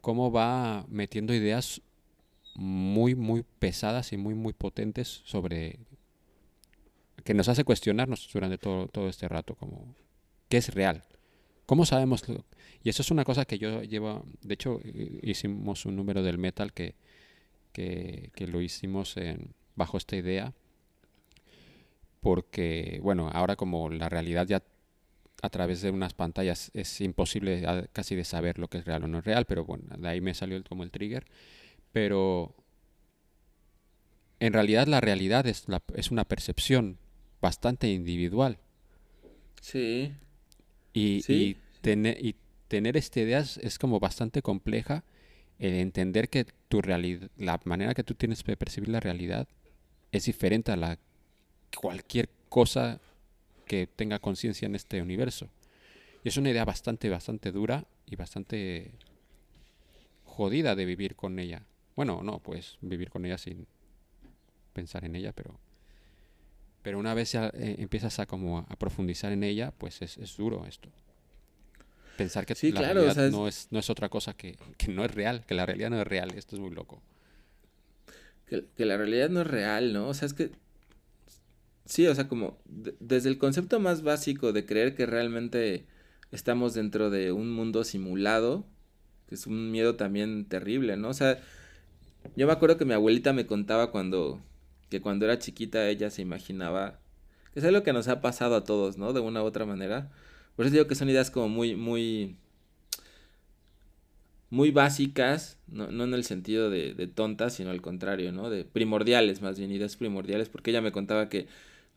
C: cómo va metiendo ideas muy, muy pesadas y muy, muy potentes sobre... que nos hace cuestionarnos durante todo, todo este rato, como qué es real. ¿Cómo sabemos? Y eso es una cosa que yo llevo, de hecho hi- hicimos un número del metal que, que, que lo hicimos en- bajo esta idea, porque, bueno, ahora como la realidad ya a través de unas pantallas es imposible casi de saber lo que es real o no es real, pero bueno, de ahí me salió el- como el trigger, pero en realidad la realidad es, la- es una percepción bastante individual.
D: sí
C: Y,
D: Sí,
C: y tener, y tener esta idea es, es como bastante compleja, el entender que tu realidad, la manera que tú tienes de percibir la realidad es diferente a la cualquier cosa que tenga conciencia en este universo. Y es una idea bastante, bastante dura y bastante jodida de vivir con ella. Bueno, no, pues vivir con ella sin pensar en ella, pero pero una vez ya eh, empiezas a como a profundizar en ella, pues es, es duro esto. Pensar que
D: Sí,
C: la
D: claro, o
C: realidad
D: sea, es-
C: no, es, no es otra cosa que, que no es real, que la realidad no es real. Esto es muy loco.
D: que, que la realidad no es real, ¿no? O sea, es que sí, o sea, como de- desde el concepto más básico de creer que realmente estamos dentro de un mundo simulado, que es un miedo también terrible, ¿no? O sea, yo me acuerdo que mi abuelita me contaba cuando, que cuando era chiquita ella se imaginaba, que es algo que nos ha pasado a todos, ¿no? De una u otra manera. Por eso digo que son ideas como muy, muy, muy básicas, no, no en el sentido de, de tontas, sino al contrario, ¿no? De primordiales, más bien, ideas primordiales, porque ella me contaba que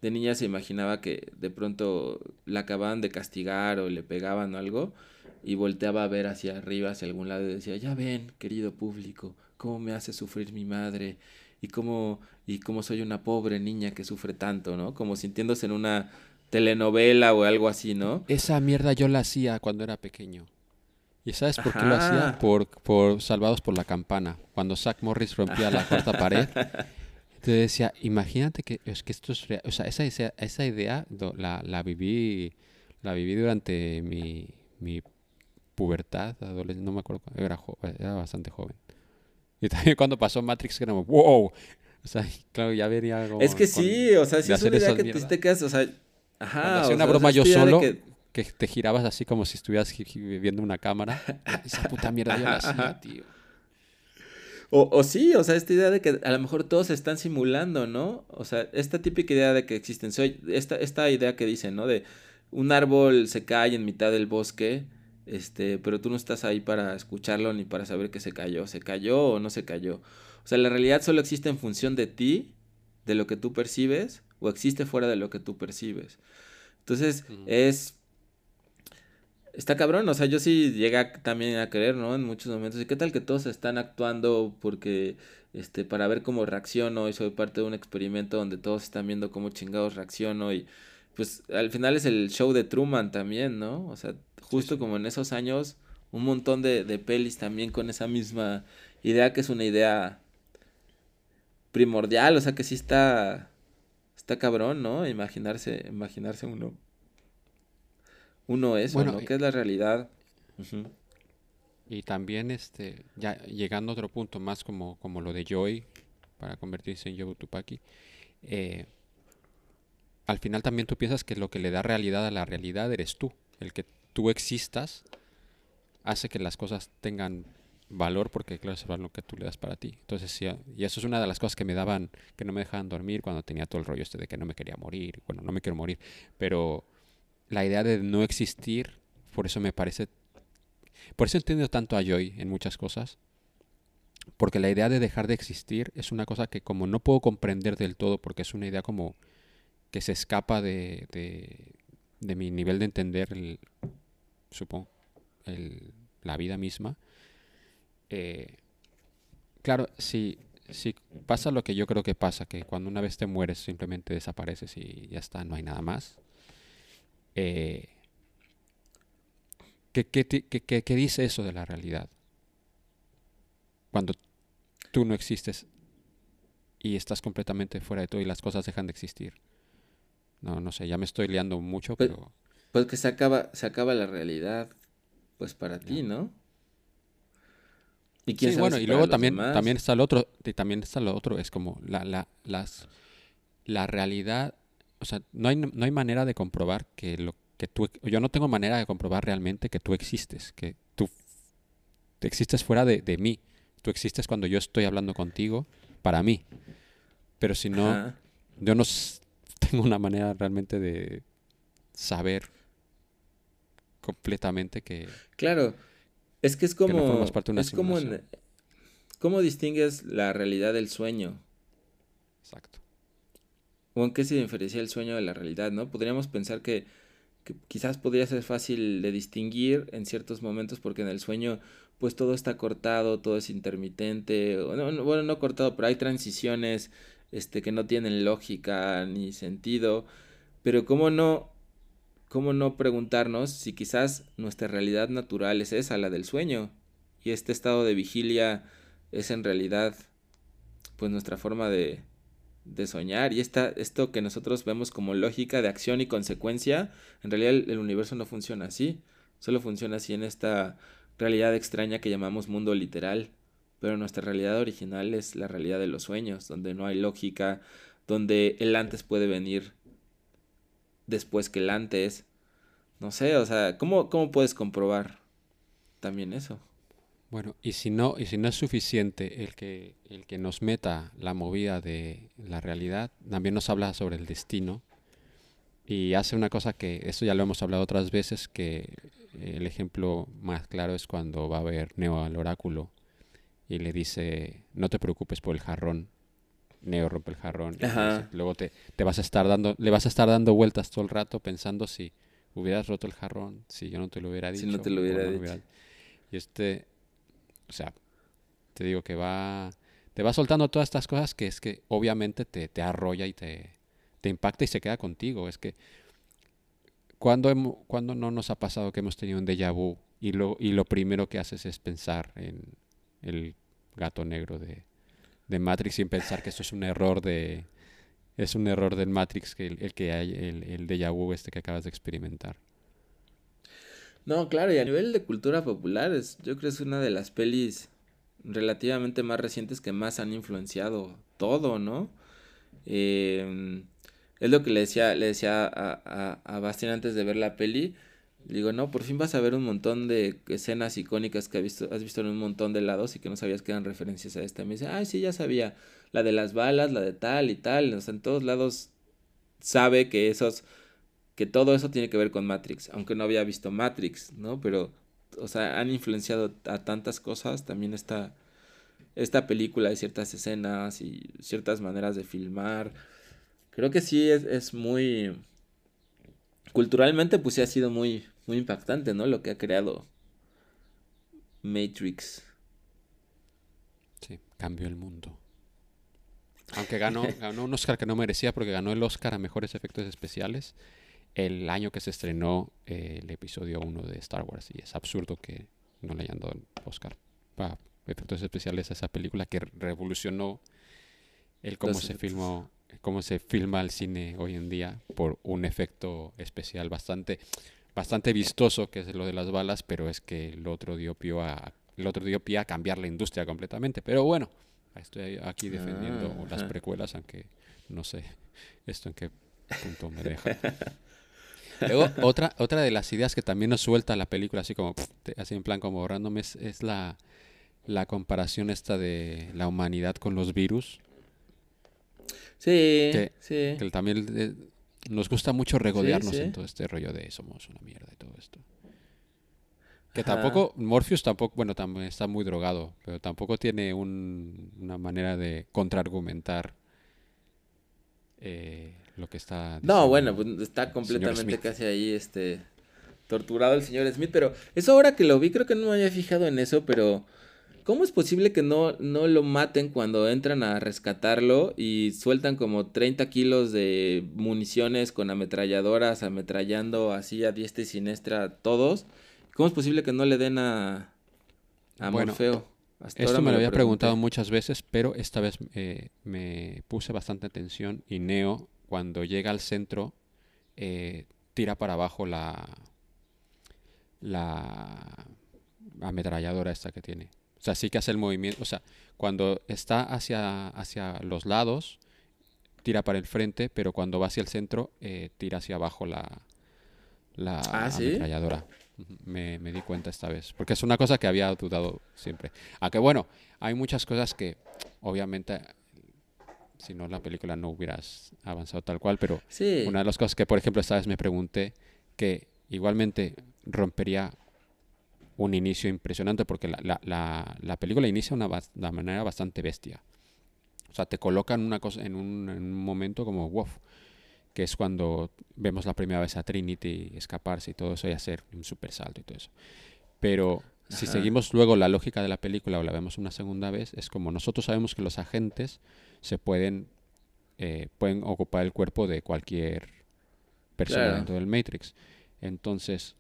D: de niña se imaginaba que de pronto la acababan de castigar o le pegaban o algo y volteaba a ver hacia arriba, hacia algún lado y decía, ya ven, querido público, cómo me hace sufrir mi madre y cómo, y cómo soy una pobre niña que sufre tanto, ¿no? Como sintiéndose en una telenovela o algo así, ¿no?
C: Esa mierda yo la hacía cuando era pequeño. ¿Y sabes por qué lo hacía? Por, por Salvados por la Campana. Cuando Zack Morris rompía la cuarta *laughs* pared. Te decía, imagínate que es que esto es real. O sea, esa, esa, esa idea la, la viví la viví durante mi, mi pubertad, adolescencia, no me acuerdo, era, jo- era bastante joven. Y también cuando pasó Matrix, que como, wow. O sea, *laughs* claro, ya venía algo.
D: Es que
C: con-
D: sí, o sea, sí es una idea que te quedas, o sea, ajá.
C: Hacía una
D: sea,
C: broma yo solo,
D: que-
C: que te girabas así como si estuvieras viendo una cámara. Esa puta mierda yo la hacía, tío.
D: O, o sí, o sea, esta idea de que a lo mejor todos se están simulando, ¿no? O sea, esta típica idea de que existen, soy, esta, esta idea que dicen, ¿no? De un árbol se cae en mitad del bosque, este, pero tú no estás ahí para escucharlo ni para saber que se cayó, se cayó o no se cayó. O sea, la realidad solo existe en función de ti, de lo que tú percibes, o existe fuera de lo que tú percibes. Entonces, es Está cabrón, o sea, yo sí llegué a- también a creer, ¿no? En muchos momentos. ¿Y qué tal que todos están actuando porque, este, para ver cómo reacciono y soy parte de un experimento donde todos están viendo cómo chingados reacciono y, pues, al final es el show de Truman también, ¿no? O sea, justo como en esos años, un montón de, de pelis también con esa misma idea que es una idea primordial, o sea, que sí está, está cabrón, ¿no? Imaginarse, imaginarse uno uno eso,
C: Bueno,
D: ¿no?
C: y-
D: Que es la realidad.
C: Y también, este, ya llegando a otro punto más como, como lo de Joy, para convertirse en Joe Tupaki, eh, al final también tú piensas que lo que le da realidad a la realidad eres tú. El que tú existas hace que las cosas tengan valor porque claro es el valor que tú le das para ti. Entonces sí, y eso es una de las cosas que me daban, que no me dejaban dormir cuando tenía todo el rollo este de que no me quería morir. Bueno, no me quiero morir, pero la idea de no existir, por eso me parece por eso entiendo tanto a Joy en muchas cosas. Porque la idea de dejar de existir es una cosa que como no puedo comprender del todo, porque es una idea como que se escapa de, de, mi nivel de entender, supongo, el- la vida misma. eh, claro, si, si pasa lo que yo creo que pasa, que cuando una vez te mueres simplemente desapareces y ya está, no hay nada más. eh, ¿Qué, qué, qué- qué dice eso de la realidad? Cuando tú no existes y estás completamente fuera de todo y las cosas dejan de existir. No, no sé, ya me estoy liando mucho,
D: Pues-
C: pero
D: Pues que se acaba, se acaba la realidad, pues para ti, ¿no? Y quién
C: sí,
D: sabe
C: bueno,
D: si
C: y luego también,
D: demás.
C: también está el otro, y también está lo otro, es como la, la, las, la realidad, o sea, no hay, no hay manera de comprobar que lo que tú, yo no tengo manera de comprobar realmente que tú existes, que tú te existes fuera de, de mí, tú existes cuando yo estoy hablando contigo para mí, pero si no,
D: Ajá.
C: yo no *laughs* tengo una manera realmente de saber completamente que,
D: Claro, es que es
C: que no
D: como,
C: formas parte de una
D: es como, en-. ¿cómo distingues la realidad del sueño?
C: exacto.
D: ¿O en qué se diferencia el sueño de la realidad, no? Podríamos pensar que, que quizás podría ser fácil de distinguir en ciertos momentos porque en el sueño pues todo está cortado, todo es intermitente, no, no- bueno, no cortado, pero hay transiciones este, que no tienen lógica ni sentido, pero ¿cómo no, cómo no preguntarnos si quizás nuestra realidad natural es esa, la del sueño, y este estado de vigilia es en realidad pues nuestra forma de, de soñar. Y esta, esto que nosotros vemos como lógica de acción y consecuencia, en realidad el, el universo no funciona así, solo funciona así en esta realidad extraña que llamamos mundo literal, pero nuestra realidad original es la realidad de los sueños, donde no hay lógica, donde el antes puede venir después que el antes, no sé, o sea, ¿cómo, cómo puedes comprobar también eso?
C: Bueno, y si no, y si no es suficiente el que, el que nos meta la movida de la realidad, también nos habla sobre el destino y hace una cosa que, eso ya lo hemos hablado otras veces, que el ejemplo más claro es cuando va a ver Neo al oráculo y le dice, no te preocupes por el jarrón. Neo rompe el jarrón.
D: Ajá.
C: luego te, te vas a estar dando, le vas a estar dando vueltas todo el rato pensando si hubieras roto el jarrón, si yo no te lo hubiera dicho.
D: Si no te lo hubiera dicho.
C: Y este, o sea, te digo que va, te va soltando todas estas cosas que es que obviamente te, te arrolla y te, te impacta y se queda contigo. Es que cuando, cuando no nos ha pasado que hemos tenido un déjà vu y lo, y lo primero que haces es pensar en el gato negro de, de Matrix sin pensar que esto es un error de es un error del Matrix que el, el que hay el, el déjà vu este que acabas de experimentar.
D: No, claro, y a nivel de cultura popular, es, yo creo que es una de las pelis relativamente más recientes que más han influenciado todo, ¿no? Eh, es lo que le decía, le decía a, a, a Bastián antes de ver la peli. Digo, no, por fin vas a ver un montón de escenas icónicas que has visto, has visto en un montón de lados y que no sabías que eran referencias a esta. Me dice, ay, sí, ya sabía. La de las balas, la de tal y tal. O sea, en todos lados sabe que esos que todo eso tiene que ver con Matrix, aunque no había visto Matrix, ¿no? Pero, o sea, han influenciado a tantas cosas, también esta, esta película de ciertas escenas y ciertas maneras de filmar. Creo que sí es, es muy... Culturalmente, pues sí ha sido muy, muy impactante, ¿no? Lo que ha creado Matrix.
C: Sí, cambió el mundo. Aunque ganó, *laughs* ganó un Oscar que no merecía porque ganó el Oscar a mejores efectos especiales el año que se estrenó eh, el episodio 1 de Star Wars. Y es absurdo que no le hayan dado el Oscar para efectos especiales a esa película que revolucionó el cómo
D: Los
C: se
D: efectos.
C: filmó, cómo se filma el cine hoy en día por un efecto especial bastante, bastante vistoso que es lo de las balas, pero es que el otro dio pie a, el otro dio pie a cambiar la industria completamente. Pero bueno, estoy aquí defendiendo
D: Ah,
C: las precuelas, aunque no sé *laughs* esto en qué punto me deja. *laughs* Luego, otra, otra de las ideas que también nos suelta la película, así como, así en plan como random, es, es la, la comparación esta de la humanidad con los virus.
D: Sí,
C: Que-
D: sí.
C: Que también eh, nos gusta mucho regodearnos
D: sí.
C: en todo este rollo de somos una mierda y todo esto. Que tampoco, Morpheus tampoco, bueno, también está muy drogado, pero tampoco tiene un- una manera de contraargumentar eh, lo que está
D: No, bueno, pues está completamente casi ahí, este, torturado el señor Smith, pero eso ahora que lo vi, creo que no me había fijado en eso, pero ¿cómo es posible que no, no lo maten cuando entran a rescatarlo y sueltan como 30 kilos de municiones con ametralladoras, ametrallando así a diestra y siniestra a todos? ¿Cómo es posible que no le den a, a
C: Bueno,
D: Morfeo? Hasta
C: Esto me lo había
D: pregunté.
C: preguntado muchas veces, pero esta vez eh, me puse bastante atención y Neo, cuando llega al centro, eh, tira para abajo la, la ametralladora esta que tiene. O sea, sí que hace el movimiento. O sea, cuando está hacia, hacia los lados, tira para el frente, pero cuando va hacia el centro, eh, tira hacia abajo la, la
D: Ah, ¿sí?
C: ametralladora. Me, me di cuenta esta vez. Porque es una cosa que había dudado siempre. Aunque bueno, hay muchas cosas que obviamente si no la película no hubieras avanzado tal cual, pero
D: Sí.
C: una de las cosas que por ejemplo esta vez me pregunté que igualmente rompería un inicio impresionante porque la, la, la, la película inicia una, de manera bastante bestia. O sea, te colocan una cosa en un, en un momento como wow, que es cuando vemos la primera vez a Trinity escaparse y todo eso y hacer un super salto y todo eso. Pero si seguimos luego la lógica de la película o la vemos una segunda vez, es como nosotros sabemos que los agentes se pueden, eh, pueden ocupar el cuerpo de cualquier persona
D: Claro.
C: dentro del Matrix. Entonces,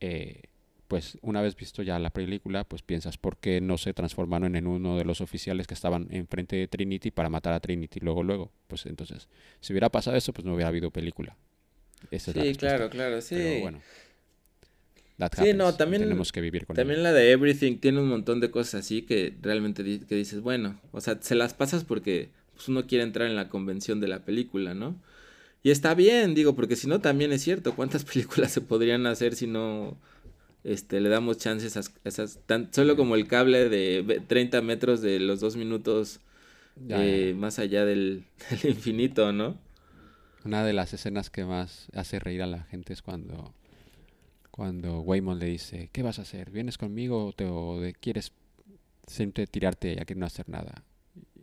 C: eh, pues una vez visto ya la película, pues piensas por qué no se transformaron en uno de los oficiales que estaban enfrente de Trinity para matar a Trinity luego, luego. Pues entonces, si hubiera pasado eso, pues no hubiera habido película. Esa es la
D: Sí,
C: respuesta.
D: claro, claro, sí.
C: Pero bueno. that
D: Sí, no,
C: happens,
D: también-
C: Tenemos que vivir con
D: También la de Everything tiene un montón de cosas así que realmente di- que dices, bueno, o sea, se las pasas porque pues, uno quiere entrar en la convención de la película, ¿no? Y está bien, digo, porque si no también es cierto, ¿cuántas *laughs* películas se podrían hacer si no este, le damos chances a esas, tan, solo como el cable de ve- 30 metros de los dos minutos
C: Ya,
D: eh,
C: ya.
D: más allá del, *laughs* del infinito, ¿no?
C: Una de las escenas que más hace reír a la gente es cuando, cuando Waymond le dice, ¿qué vas a hacer? ¿Vienes conmigo o, te, o de- quieres siempre tirarte y aquí no hacer nada?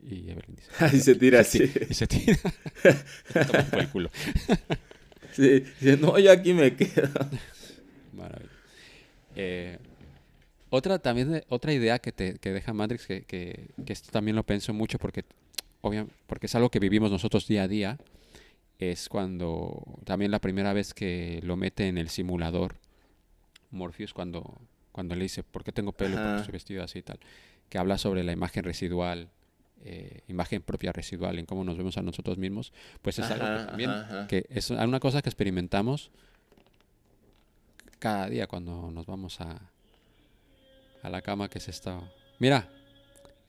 C: Y Evelyn dice, *laughs*
D: Ahí se tira *laughs* así.
C: y se tira. Toma el culo.
D: Sí, dice, no, yo aquí me quedo.
C: Maravilla. Eh, otra también otra idea que te que deja Matrix que, que, que esto también lo pienso mucho porque obvia- porque es algo que vivimos nosotros día a día es cuando también la primera vez que lo mete en el simulador Morpheus cuando cuando le dice ¿por qué tengo pelo?
D: Ajá.
C: estoy vestido así y tal que habla sobre la imagen residual eh, imagen propia residual en cómo nos vemos a nosotros mismos pues es algo que
D: Ajá,
C: también
D: ajá, ajá.
C: que es una cosa que experimentamos cada día cuando nos vamos a, a la cama, que es esto. Mira,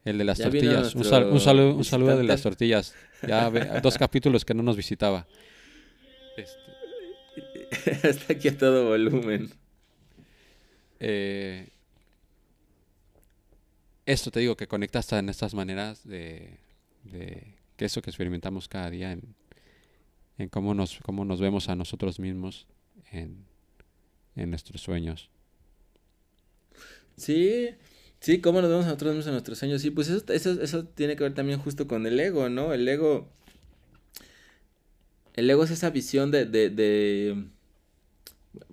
C: el de las
D: Ya
C: tortillas. Un, sal- un
D: nuestro
C: saludo, un saludo de las tortillas. Ya ve- *laughs* dos capítulos que no nos visitaba. Este, *laughs*
D: Está aquí a todo volumen.
C: eh, esto te digo que conecta hasta en estas maneras de, de que eso que experimentamos cada día en, en cómo nos cómo nos vemos a nosotros mismos en, en nuestros sueños.
D: Sí, sí, cómo nos vemos a nosotros mismos en nuestros sueños. Sí, pues eso, eso, eso tiene que ver también justo con el ego, ¿no? El ego. El ego es esa visión de, de, de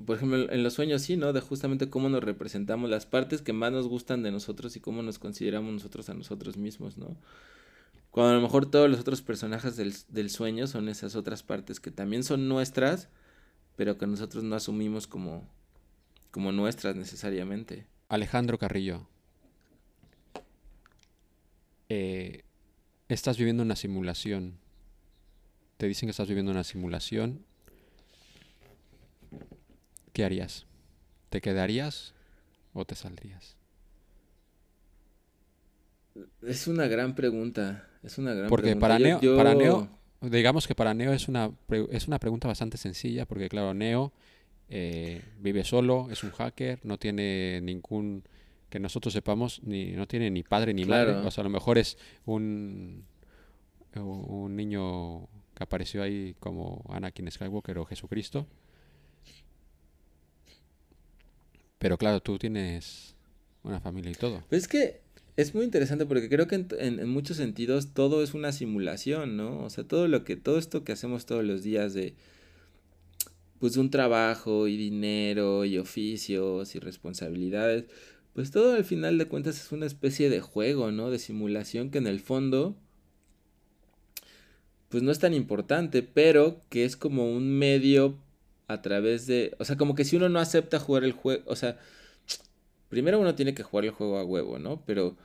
D: por ejemplo, en los sueños sí, ¿no? De justamente cómo nos representamos, las partes que más nos gustan de nosotros y cómo nos consideramos nosotros a nosotros mismos, ¿no? Cuando a lo mejor todos los otros personajes del, del sueño son esas otras partes que también son nuestras, pero que nosotros no asumimos como, como nuestras necesariamente.
C: Alejandro Carrillo, eh, estás viviendo una simulación. Te dicen que estás viviendo una simulación. ¿Qué harías? ¿Te quedarías o te saldrías?
D: Es una gran pregunta. Es una gran
C: Porque
D: pregunta.
C: para
D: Yo-
C: Neo,
D: yo-
C: para Neo, digamos que para Neo es una, pre- es una pregunta bastante sencilla, porque claro, Neo eh, vive solo, es un hacker, no tiene ningún, que nosotros sepamos, ni, no tiene ni padre ni madre. O sea, a lo mejor es un, un niño que apareció ahí como Anakin Skywalker o Jesucristo. Pero claro, tú tienes una familia y todo.
D: Pues es que es muy interesante porque creo que en, en- en muchos sentidos todo es una simulación, ¿no? O sea, todo lo que, todo esto que hacemos todos los días de pues un trabajo y dinero y oficios y responsabilidades, pues todo al final de cuentas es una especie de juego, ¿no? De simulación que en el fondo pues no es tan importante, pero que es como un medio a través de, o sea, como que si uno no acepta jugar el juego, o sea, primero uno tiene que jugar el juego a huevo, ¿no? Pero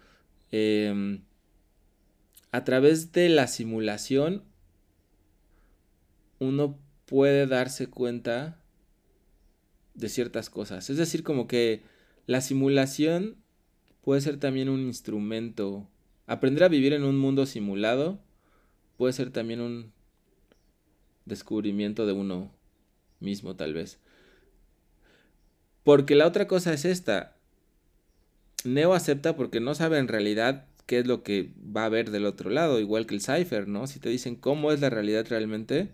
D: em, a través de la simulación uno puede darse cuenta de ciertas cosas. Es decir, como que la simulación puede ser también un instrumento. Aprender a vivir en un mundo simulado puede ser también un descubrimiento de uno mismo, tal vez. Porque la otra cosa es esta. Neo acepta porque no sabe en realidad qué es lo que va a haber del otro lado, igual que el Cypher, ¿no? Si te dicen cómo es la realidad realmente,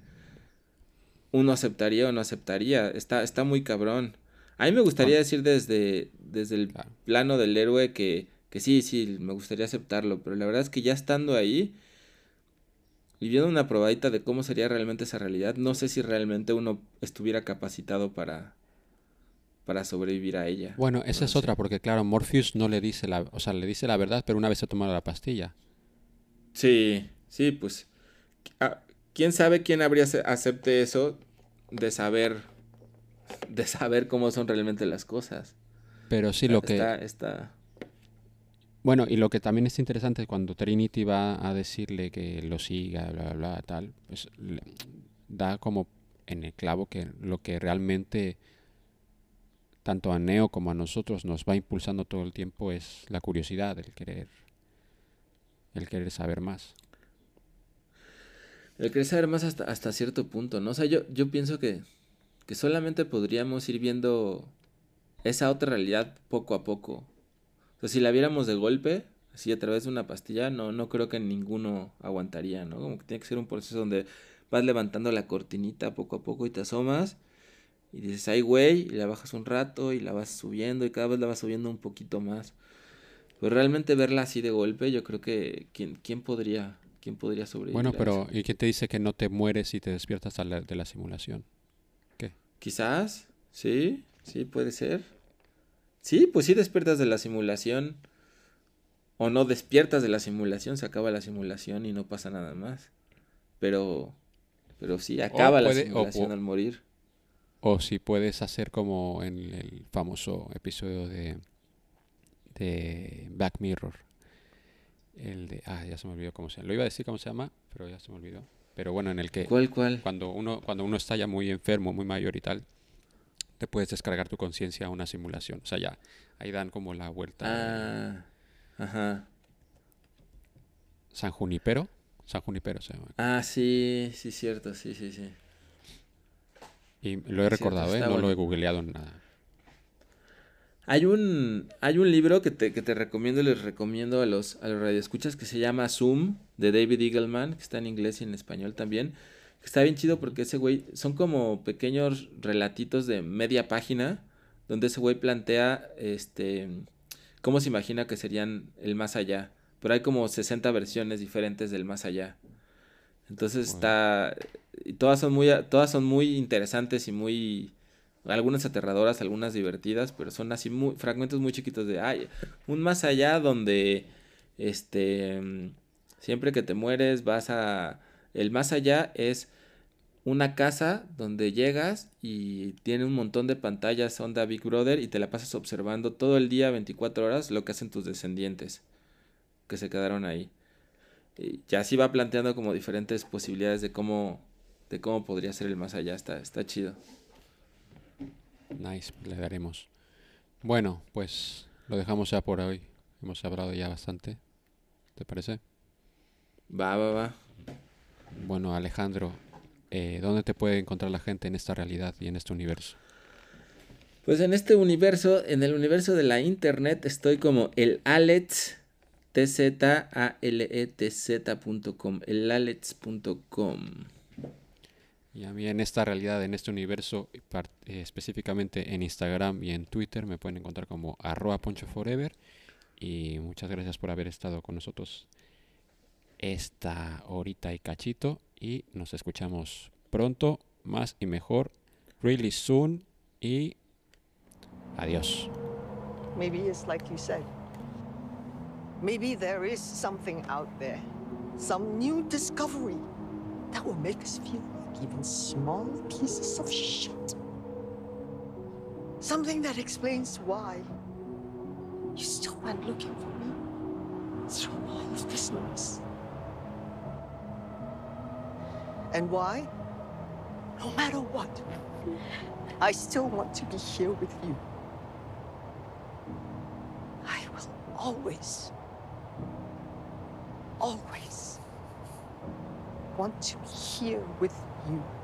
D: uno aceptaría o no aceptaría. Está, está muy cabrón. A mí me gustaría decir desde, desde el
C: Claro.
D: plano del héroe que, que sí, sí, me gustaría aceptarlo, pero la verdad es que ya estando ahí y viendo una probadita de cómo sería realmente esa realidad, no sé si realmente uno estuviera capacitado para, para sobrevivir a ella.
C: Bueno, esa
D: No
C: es
D: sé.
C: otra, porque claro, Morpheus no le dice la, o sea, le dice la verdad, pero una vez se toma la pastilla.
D: Sí, sí, pues. ah, ¿Quién sabe quién habría ace- acepte eso de saber de saber cómo son realmente las cosas?
C: Pero sí, lo que,
D: Está, está-
C: Bueno, y lo que también es interesante cuando Trinity va a decirle que lo siga, bla, bla, bla, tal, pues da como en el clavo que lo que realmente tanto a Neo como a nosotros nos va impulsando todo el tiempo es la curiosidad, el querer, el querer saber más.
D: El querer saber más hasta, hasta cierto punto, ¿no? O sea, yo, yo pienso que, que solamente podríamos ir viendo esa otra realidad poco a poco. O sea, si la viéramos de golpe, así a través de una pastilla, no, no creo que ninguno aguantaría, ¿no? Como que tiene que ser un proceso donde vas levantando la cortinita poco a poco y te asomas y dices, ay, güey, y la bajas un rato y la vas subiendo y cada vez la vas subiendo un poquito más. Pero realmente verla así de golpe, yo creo que ¿quién, quién podría quién podría sobrevivir?
C: Bueno, pero? ¿y quién te dice que no te mueres y te despiertas a la- de la simulación? ¿Qué?
D: Quizás, sí, sí, puede ser. Sí, pues sí despiertas de la simulación. O no despiertas de la simulación, se acaba la simulación y no pasa nada más. Pero, pero sí, acaba la
C: puede-
D: simulación
C: o-
D: al morir.
C: O si puedes hacer como en el famoso episodio de, de Back Mirror. El de... Ah, ya se me olvidó cómo se llama. Lo iba a decir cómo se llama, pero ya se me olvidó. Pero bueno, en el que
D: ¿Cuál, cuál?
C: cuando uno, cuando uno está ya muy enfermo, muy mayor y tal, te puedes descargar tu conciencia a una simulación. O sea, ya ahí dan como la vuelta.
D: Ah, ajá.
C: San Junipero. San Junipero se llama.
D: Ah, sí, sí, cierto, sí, sí, sí.
C: Y lo he
D: Cierto,
C: recordado, ¿eh? No lo he googleado en nada.
D: Hay un, hay un libro que te, que te recomiendo y les recomiendo a los, a los radioescuchas que se llama Zoom, de David Eagleman, que está en inglés y en español también. Que está bien chido porque ese güey, son como pequeños relatitos de media página, donde ese güey plantea, este, cómo se imagina que serían el más allá. Pero hay como 60 versiones diferentes del más allá. Entonces está, y todas son muy, todas son muy interesantes y muy, algunas aterradoras, algunas divertidas, pero son así muy, fragmentos muy chiquitos de, ay, un más allá donde, este, siempre que te mueres vas a, el más allá es una casa donde llegas y tiene un montón de pantallas onda Big Brother y te la pasas observando todo el día, 24 horas, lo que hacen tus descendientes que se quedaron ahí. Y así va planteando como diferentes posibilidades de cómo, de cómo podría ser el más allá, está, está chido.
C: Nice, le daremos. Bueno, pues lo dejamos ya por hoy. Hemos hablado ya bastante. ¿Te parece?
D: Va, va, va.
C: Bueno, Alejandro, eh, ¿dónde te puede encontrar la gente en esta realidad y en este universo?
D: Pues en este universo, en el universo de la internet, estoy como el Alex, T-Z-A-L-E-T-Z.com, el Alex.com.
C: Y a mí en esta realidad, en este universo, eh, específicamente en Instagram y en Twitter, me pueden encontrar como arroba ponchoforever. Y muchas gracias por haber estado con nosotros esta horita y cachito. Y nos escuchamos pronto, más y mejor, really soon. Y adiós.
A: Maybe it's like you said. Maybe there is something out there, some new discovery that will make us feel even small pieces of shit. Something that explains why you still went looking for me through all of this noise. And why? No matter what, I still want to be here with you. I will always, always want to be here with you.